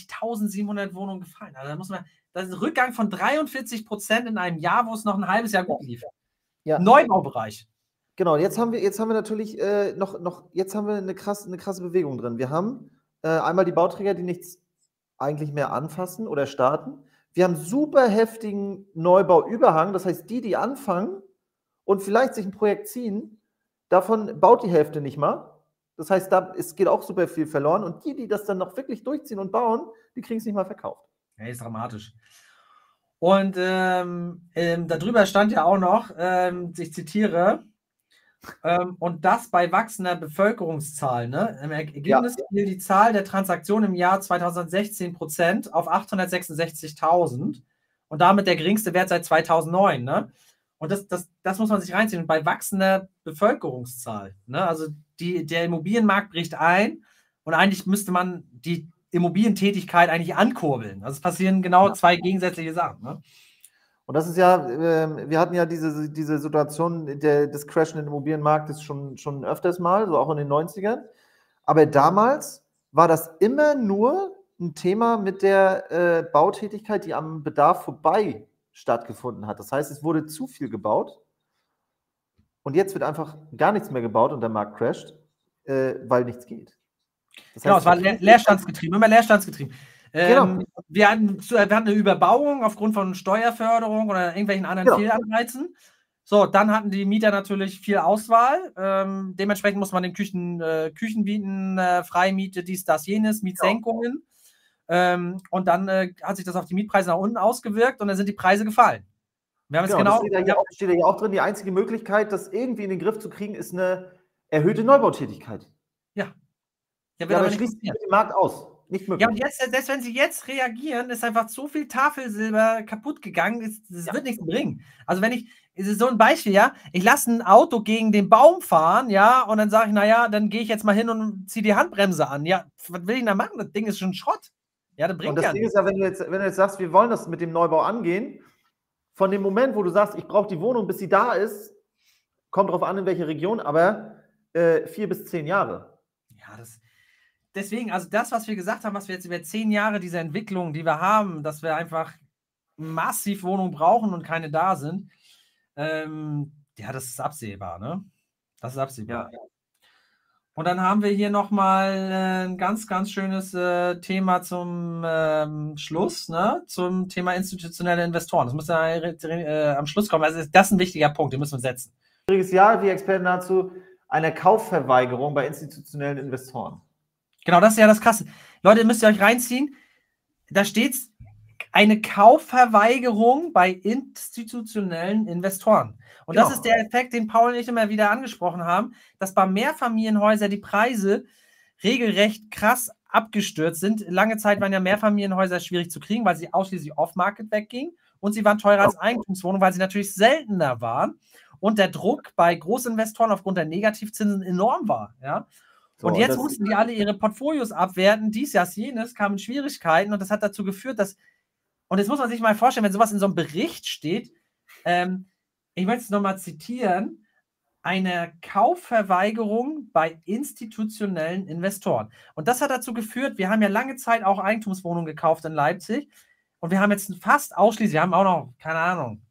38.700 Wohnungen gefallen. Also da muss man, das ist ein Rückgang von 43 Prozent in einem Jahr, wo es noch ein halbes Jahr gut lief. Ja. Neubaubereich. Genau, jetzt haben wir, jetzt haben wir natürlich äh, noch, noch, jetzt haben wir eine krasse, eine krasse Bewegung drin. Wir haben äh, einmal die Bauträger, die nichts eigentlich mehr anfassen oder starten. Wir haben super heftigen Neubauüberhang. Das heißt, die, die anfangen und vielleicht sich ein Projekt ziehen, davon baut die Hälfte nicht mal. Das heißt, da es geht auch super viel verloren. Und die, die das dann noch wirklich durchziehen und bauen, die kriegen es nicht mal verkauft. Ja, ist dramatisch. Und ähm, ähm, darüber stand ja auch noch, ähm, ich zitiere, ähm, und das bei wachsender Bevölkerungszahl. Ne? Im Ergebnis fiel die Zahl der Transaktionen im Jahr 2016 Prozent auf 866.000 und damit der geringste Wert seit 2009. Ne? Und das, das, das muss man sich reinziehen. Und bei wachsender Bevölkerungszahl, ne? also die, der Immobilienmarkt bricht ein und eigentlich müsste man die Immobilientätigkeit eigentlich ankurbeln. Also es passieren genau Ja. zwei gegensätzliche Sachen. Ne? Und das ist ja, ähm, wir hatten ja diese, diese Situation der, des crashenden Immobilienmarktes schon, schon öfters mal, so auch in den 90ern. Aber damals war das immer nur ein Thema mit der äh, Bautätigkeit, die am Bedarf vorbei stattgefunden hat. Das heißt, es wurde zu viel gebaut und jetzt wird einfach gar nichts mehr gebaut und der Markt crasht, äh, weil nichts geht. Das Genau, heißt, es war leer, leerstandsgetrieben, immer leerstandsgetrieben. Ähm, Genau. wir, hatten, wir hatten eine Überbauung aufgrund von Steuerförderung oder irgendwelchen anderen Genau. Fehlanreizen. So, dann hatten die Mieter natürlich viel Auswahl. Ähm, dementsprechend muss man den Küchen, äh, Küchen bieten, äh, Freimiete, dies, das, jenes, Mietsenkungen. Ähm, und dann äh, hat sich das auf die Mietpreise nach unten ausgewirkt und dann sind die Preise gefallen. Wir haben Genau, genau. das steht ja, hier auch, steht ja hier auch drin, die einzige Möglichkeit, das irgendwie in den Griff zu kriegen, ist eine erhöhte Neubautätigkeit. ja, wird Ja, aber schließt den Markt aus. Nicht möglich. Ja, und jetzt, selbst wenn sie jetzt reagieren, ist einfach so viel Tafelsilber kaputt gegangen, das, ja. wird nichts bringen. Also wenn ich, ist so ein Beispiel, ja, ich lasse ein Auto gegen den Baum fahren, ja, und dann sage ich, naja, dann gehe ich jetzt mal hin und ziehe die Handbremse an. Ja, was will ich da machen? Das Ding ist schon Schrott. Ja, das bringt und das ja Ding nichts. ist ja, wenn du, jetzt, wenn du jetzt sagst, wir wollen das mit dem Neubau angehen, von dem Moment, wo du sagst, ich brauche die Wohnung, bis sie da ist, kommt drauf an, in welche Region, aber äh, vier bis zehn Jahre. Ja, das, deswegen, also das, was wir gesagt haben, was wir jetzt über zehn Jahre, diese Entwicklung, die wir haben, dass wir einfach massiv Wohnungen brauchen und keine da sind, ähm, ja, das ist absehbar, ne? Das ist absehbar. Ja. Und dann haben wir hier nochmal äh, ein ganz, ganz schönes äh, Thema zum ähm, Schluss, ne? zum Thema institutionelle Investoren. Das muss ja äh, am Schluss kommen. Also das ist ein wichtiger Punkt, den müssen wir setzen. Schwieriges Jahr, wie Experten dazu, eine Kaufverweigerung bei institutionellen Investoren. Genau, das ist ja das Krasse. Leute, müsst ihr euch reinziehen. Da steht eine Kaufverweigerung bei institutionellen Investoren. Und genau. das ist der Effekt, den Paul und ich immer wieder angesprochen haben, dass bei Mehrfamilienhäusern die Preise regelrecht krass abgestürzt sind. Lange Zeit waren ja Mehrfamilienhäuser schwierig zu kriegen, weil sie ausschließlich off-market weggingen und sie waren teurer als Eigentumswohnungen, weil sie natürlich seltener waren und der Druck bei Großinvestoren aufgrund der Negativzinsen enorm war. Ja? So, und jetzt mussten die alle ihre Portfolios abwerten, dies, das, jenes, kamen Schwierigkeiten und das hat dazu geführt, dass, und jetzt muss man sich mal vorstellen, wenn sowas in so einem Bericht steht, ähm, ich möchte es nochmal zitieren, eine Kaufverweigerung bei institutionellen Investoren. Und das hat dazu geführt, wir haben ja lange Zeit auch Eigentumswohnungen gekauft in Leipzig und wir haben jetzt fast ausschließlich, wir haben auch noch, keine Ahnung,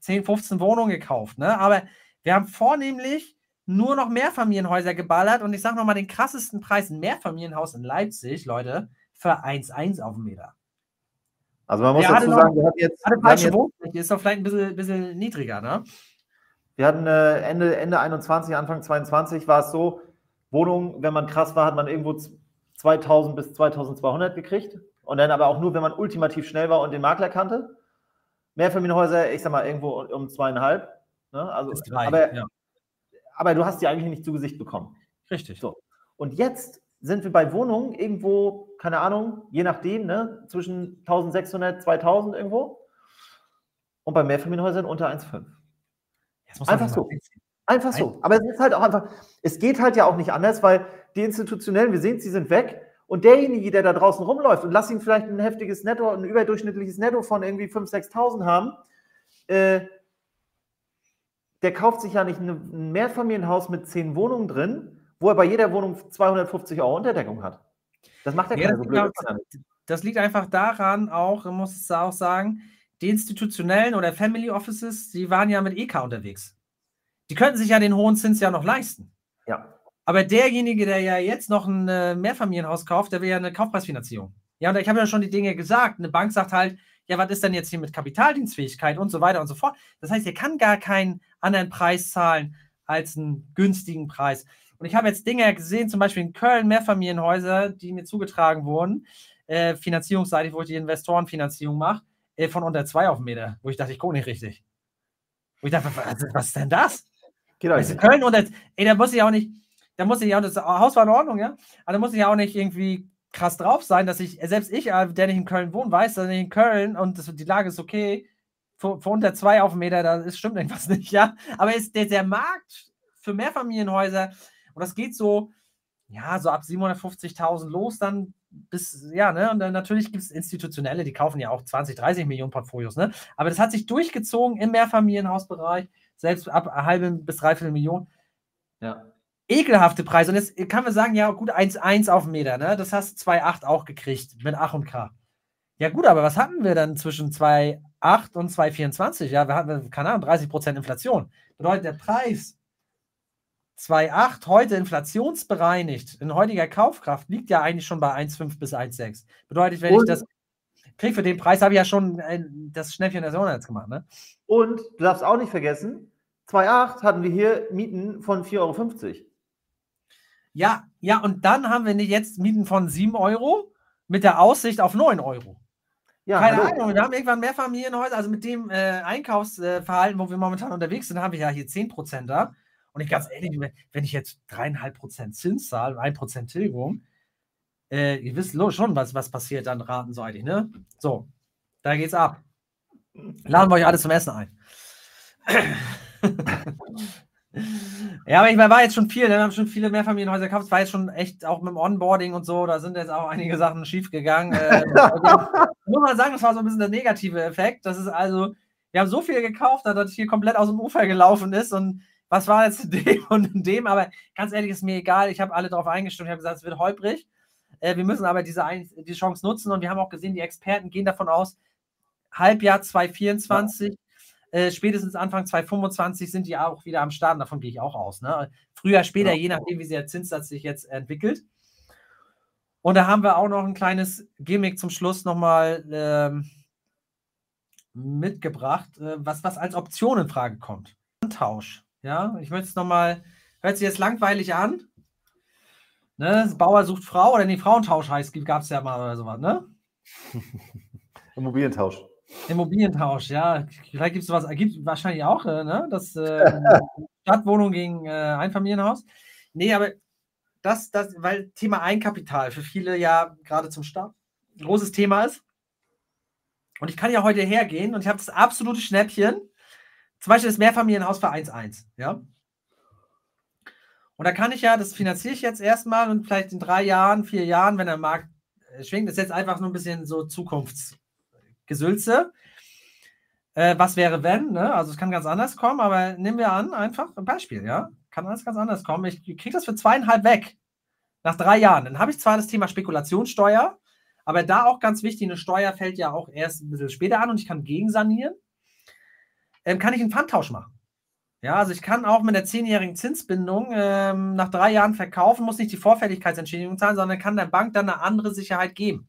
10, 15 Wohnungen gekauft, ne? aber wir haben vornehmlich nur noch Mehrfamilienhäuser geballert und ich sage nochmal den krassesten Preis, ein Mehrfamilienhaus in Leipzig, Leute, für 1,1 auf dem Meter. Also man muss ja, dazu sagen, wir hatten jetzt. Hatte falsche Wohnfläche, ist doch vielleicht ein bisschen, bisschen niedriger, ne? Wir hatten äh, Ende, Ende 21, Anfang 22 war es so, Wohnungen, wenn man krass war, hat man irgendwo 2000 bis 2200 gekriegt. Und dann aber auch nur, wenn man ultimativ schnell war und den Makler kannte. Mehrfamilienhäuser, ich sag mal, irgendwo um zweieinhalb. Ne? Also, drei, aber, ja. Aber du hast die eigentlich nicht zu Gesicht bekommen. Richtig. So. Und jetzt sind wir bei Wohnungen irgendwo, keine Ahnung, je nachdem, ne, zwischen 1600, 2000 irgendwo. Und bei Mehrfamilienhäusern unter 1,5. Einfach so. Einfach so. Aber es ist halt auch einfach, es geht halt ja auch nicht anders, weil die Institutionellen, wir sehen, sie sind weg. Und derjenige, der da draußen rumläuft und lass ihn vielleicht ein heftiges Netto, ein überdurchschnittliches Netto von irgendwie 5.000, 6.000 haben, äh, der kauft sich ja nicht ein Mehrfamilienhaus mit zehn Wohnungen drin, wo er bei jeder Wohnung 250 Euro Unterdeckung hat. Das macht er ja, keine so blöd. Das liegt einfach daran, auch, muss es auch sagen, die institutionellen oder Family Offices, die waren ja mit EK unterwegs. Die könnten sich ja den hohen Zins ja noch leisten. Ja. Aber derjenige, der ja jetzt noch ein äh, Mehrfamilienhaus kauft, der will ja eine Kaufpreisfinanzierung. Ja, und ich habe ja schon die Dinge gesagt. Eine Bank sagt halt, ja, was ist denn jetzt hier mit Kapitaldienstfähigkeit und so weiter und so fort. Das heißt, er kann gar keinen anderen Preis zahlen als einen günstigen Preis. Und ich habe jetzt Dinge gesehen, zum Beispiel in Köln, Mehrfamilienhäuser, die mir zugetragen wurden, äh, finanzierungsseitig, wo ich die Investorenfinanzierung mache, äh, von unter zwei auf Meter, wo ich dachte, ich gucke nicht richtig. Wo ich dachte, was, was ist denn das? Genau. Also Köln unter, ey, da muss ich auch nicht, da muss ich auch, das Haus war in Ordnung, ja, aber da muss ich auch nicht irgendwie krass drauf sein, dass ich, selbst ich, äh, der nicht in Köln wohnt, weiß, dass ich in Köln und das, die Lage ist okay, für, für unter zwei auf dem Meter, da ist, stimmt irgendwas nicht, ja. Aber ist der, der Markt für Mehrfamilienhäuser und das geht so, ja, so ab 750.000 los, dann bis, ja, ne, und dann natürlich gibt es Institutionelle, die kaufen ja auch 20, 30 Millionen Portfolios, ne, aber das hat sich durchgezogen im Mehrfamilienhausbereich, selbst ab halbe bis dreiviertel Million. Ja. Ekelhafte Preise. Und jetzt kann man sagen, ja, gut, 1,1 auf den Meter, ne, das hast 2,8 auch gekriegt mit Ach und K. Ja, gut, aber was hatten wir dann zwischen 2,8 und 2,24? Ja, wir hatten, keine Ahnung, 30 Prozent Inflation. Bedeutet, der Preis 2,8 heute inflationsbereinigt in heutiger Kaufkraft liegt ja eigentlich schon bei 1,5 bis 1,6. Bedeutet, wenn und, ich das kriege für den Preis, habe ich ja schon das Schnäppchen der Sonne jetzt gemacht. Ne? Und du darfst auch nicht vergessen, 2,8 hatten wir hier Mieten von 4,50 Euro. Ja, ja, und dann haben wir jetzt Mieten von 7 Euro mit der Aussicht auf 9 Euro. Ja, Keine hallo. Ahnung, wir haben irgendwann mehr Familienhäuser, also mit dem äh, Einkaufsverhalten, wo wir momentan unterwegs sind, haben wir ja hier 10% da. Und ich ganz ehrlich, wenn ich jetzt dreieinhalb Prozent Zins zahle, ein Prozent Tilgung, Äh, ihr wisst schon, was, was passiert dann ratenseitig, ne? So, da geht's ab. Laden wir euch alle zum Essen ein. ja, aber ich war jetzt schon viel, ne? wir haben schon viele Mehrfamilienhäuser gekauft. Es war jetzt schon echt auch mit dem Onboarding und so, da sind jetzt auch einige Sachen schief gegangen. Äh, muss man sagen, das war so ein bisschen der negative Effekt. Das ist also, wir haben so viel gekauft, dass das hier komplett aus dem Ufer gelaufen ist und was war jetzt in dem und in dem, aber ganz ehrlich, ist mir egal. Ich habe alle darauf eingestimmt, ich habe gesagt, es wird holprig. Äh, wir müssen aber diese, die Chance nutzen und wir haben auch gesehen, die Experten gehen davon aus, Halbjahr 2024, ja. Äh, spätestens Anfang 2025 sind die auch wieder am Start. Davon gehe ich auch aus. Ne? Früher, später, ja. je nachdem, wie der Zinssatz sich jetzt entwickelt. Und da haben wir auch noch ein kleines Gimmick zum Schluss nochmal ähm, mitgebracht, äh, was, was als Option in Frage kommt. Tausch. Ja, ich möchte es nochmal, hört sich jetzt langweilig an. Ne? Bauer sucht Frau oder nee, Frauentausch heißt, gab es ja mal oder sowas, ne? Immobilientausch. Immobilientausch, ja. Vielleicht gibt es sowas, gibt wahrscheinlich auch, äh, ne? Das äh, Stadtwohnung gegen äh, Einfamilienhaus. Nee, aber das, das, weil Thema Eigenkapital für viele ja gerade zum Start ein großes Thema ist. Und ich kann ja heute hergehen und ich habe das absolute Schnäppchen. Zum Beispiel das Mehrfamilienhaus für 1,1, ja. Und da kann ich ja, das finanziere ich jetzt erstmal und vielleicht in drei Jahren, vier Jahren, wenn der Markt äh, schwingt, ist jetzt einfach nur ein bisschen so Zukunftsgesülze. Äh, was wäre, wenn? Ne? Also es kann ganz anders kommen, aber nehmen wir an, einfach ein Beispiel, ja. Kann alles ganz anders kommen. Ich kriege das für zweieinhalb weg. Nach drei Jahren. Dann habe ich zwar das Thema Spekulationssteuer, aber da auch ganz wichtig, eine Steuer fällt ja auch erst ein bisschen später an und ich kann gegensanieren. Ähm, kann ich einen Pfandtausch machen. Ja, also ich kann auch mit der zehnjährigen Zinsbindung ähm, nach drei Jahren verkaufen, muss nicht die Vorfälligkeitsentschädigung zahlen, sondern kann der Bank dann eine andere Sicherheit geben.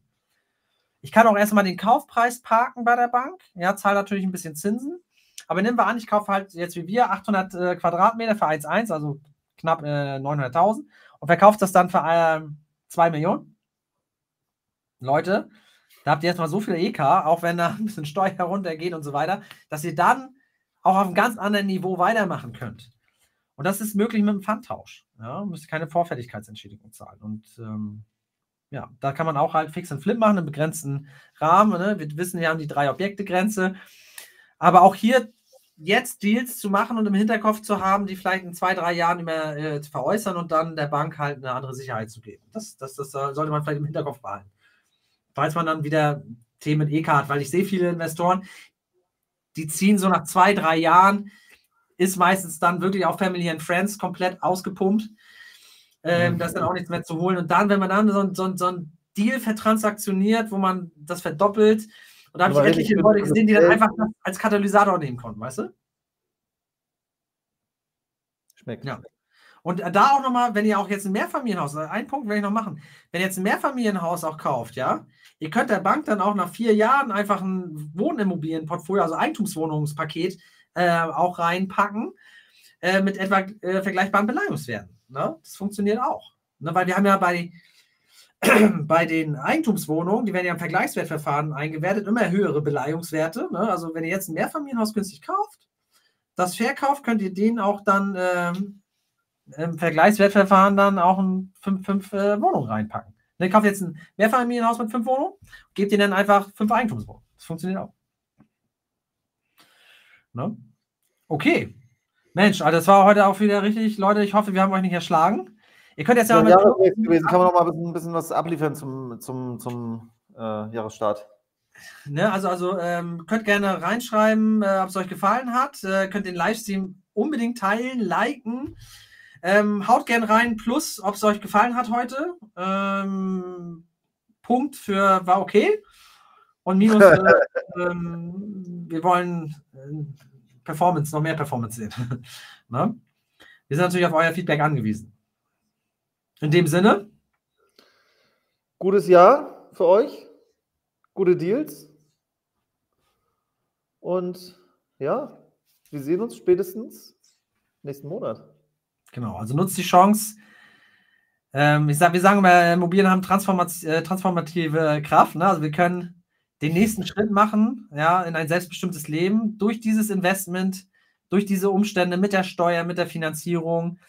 Ich kann auch erstmal den Kaufpreis parken bei der Bank, ja, zahle natürlich ein bisschen Zinsen. Aber nehmen wir an, ich kaufe halt jetzt wie wir 800 äh, Quadratmeter für 1,1, also knapp äh, 900.000 und verkaufe das dann für äh, 2 Millionen. Leute, da habt ihr erstmal so viel EK, auch wenn da ein bisschen Steuer runtergeht und so weiter, dass ihr dann auch auf einem ganz anderen Niveau weitermachen könnt. Und das ist möglich mit dem Pfandtausch. Ja, müsst ihr keine Vorfälligkeitsentschädigung zahlen. Und ähm, ja, da kann man auch halt Fix und Flip machen, im begrenzten Rahmen. Ne? Wir wissen, wir haben die drei Objekte-Grenze. Aber auch hier jetzt Deals zu machen und im Hinterkopf zu haben, die vielleicht in zwei, drei Jahren immer äh, veräußern und dann der Bank halt eine andere Sicherheit zu geben. Das, das, das sollte man vielleicht im Hinterkopf behalten. Falls man dann wieder Themen hat, weil ich sehe viele Investoren, die ziehen so nach zwei, drei Jahren, ist meistens dann wirklich auch Family and Friends komplett ausgepumpt. Ähm, mhm. Da ist dann auch nichts mehr zu holen. Und dann, wenn man dann so, so, so ein Deal vertransaktioniert, wo man das verdoppelt, und da habe ich etliche Leute gesehen, die dann einfach als Katalysator nehmen konnten, weißt du? Schmeckt. Ja. Und da auch nochmal, wenn ihr auch jetzt ein Mehrfamilienhaus, ein Punkt werde ich noch machen, wenn ihr jetzt ein Mehrfamilienhaus auch kauft, ja, ihr könnt der Bank dann auch nach vier Jahren einfach ein Wohnimmobilienportfolio, also Eigentumswohnungspaket, äh, auch reinpacken äh, mit etwa äh, vergleichbaren Beleihungswerten. Ne? Das funktioniert auch. Ne? Weil wir haben ja bei, bei den Eigentumswohnungen, die werden ja im Vergleichswertverfahren eingewertet, immer höhere Beleihungswerte. Ne? Also wenn ihr jetzt ein Mehrfamilienhaus günstig kauft, das verkauft, könnt ihr den auch dann ähm, im Vergleichswertverfahren dann auch in fünf, fünf äh, Wohnungen reinpacken. Ne, kauft jetzt ein Mehrfamilienhaus mit fünf Wohnungen, gebt ihnen dann einfach fünf Eigentumswohnungen. Das funktioniert auch. Ne? Okay. Mensch, also das war heute auch wieder richtig. Leute, ich hoffe, wir haben euch nicht erschlagen. Ihr könnt jetzt ja, ja mit gewesen. Kann man noch mal ein bisschen, ein bisschen was abliefern zum, zum, zum äh, Jahresstart? Ne, also also ähm, könnt gerne reinschreiben, äh, ob es euch gefallen hat. Äh, könnt den Livestream unbedingt teilen, liken. Ähm, haut gern rein, plus, ob es euch gefallen hat heute. Ähm, Punkt für war okay. Und minus, äh, ähm, wir wollen äh, Performance, noch mehr Performance sehen. ne? Wir sind natürlich auf euer Feedback angewiesen. In dem Sinne. Gutes Jahr für euch. Gute Deals. Und ja, wir sehen uns spätestens nächsten Monat. Genau, also nutzt die Chance. Ähm, ich sag, wir sagen immer, Immobilien haben äh, transformative Kraft. Ne? Also wir können den nächsten Schritt machen, ja, in ein selbstbestimmtes Leben durch dieses Investment, durch diese Umstände mit der Steuer, mit der Finanzierung.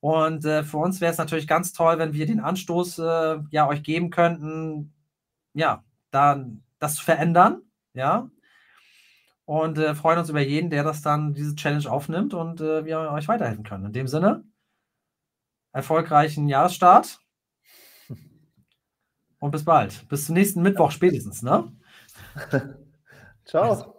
Und äh, für uns wäre es natürlich ganz toll, wenn wir den Anstoß äh, ja euch geben könnten, ja, dann das zu verändern, ja. Und äh, freuen uns über jeden, der das dann, diese Challenge aufnimmt und äh, wir euch weiterhelfen können. In dem Sinne, erfolgreichen Jahresstart und bis bald. Bis zum nächsten Mittwoch spätestens, ne? Ciao.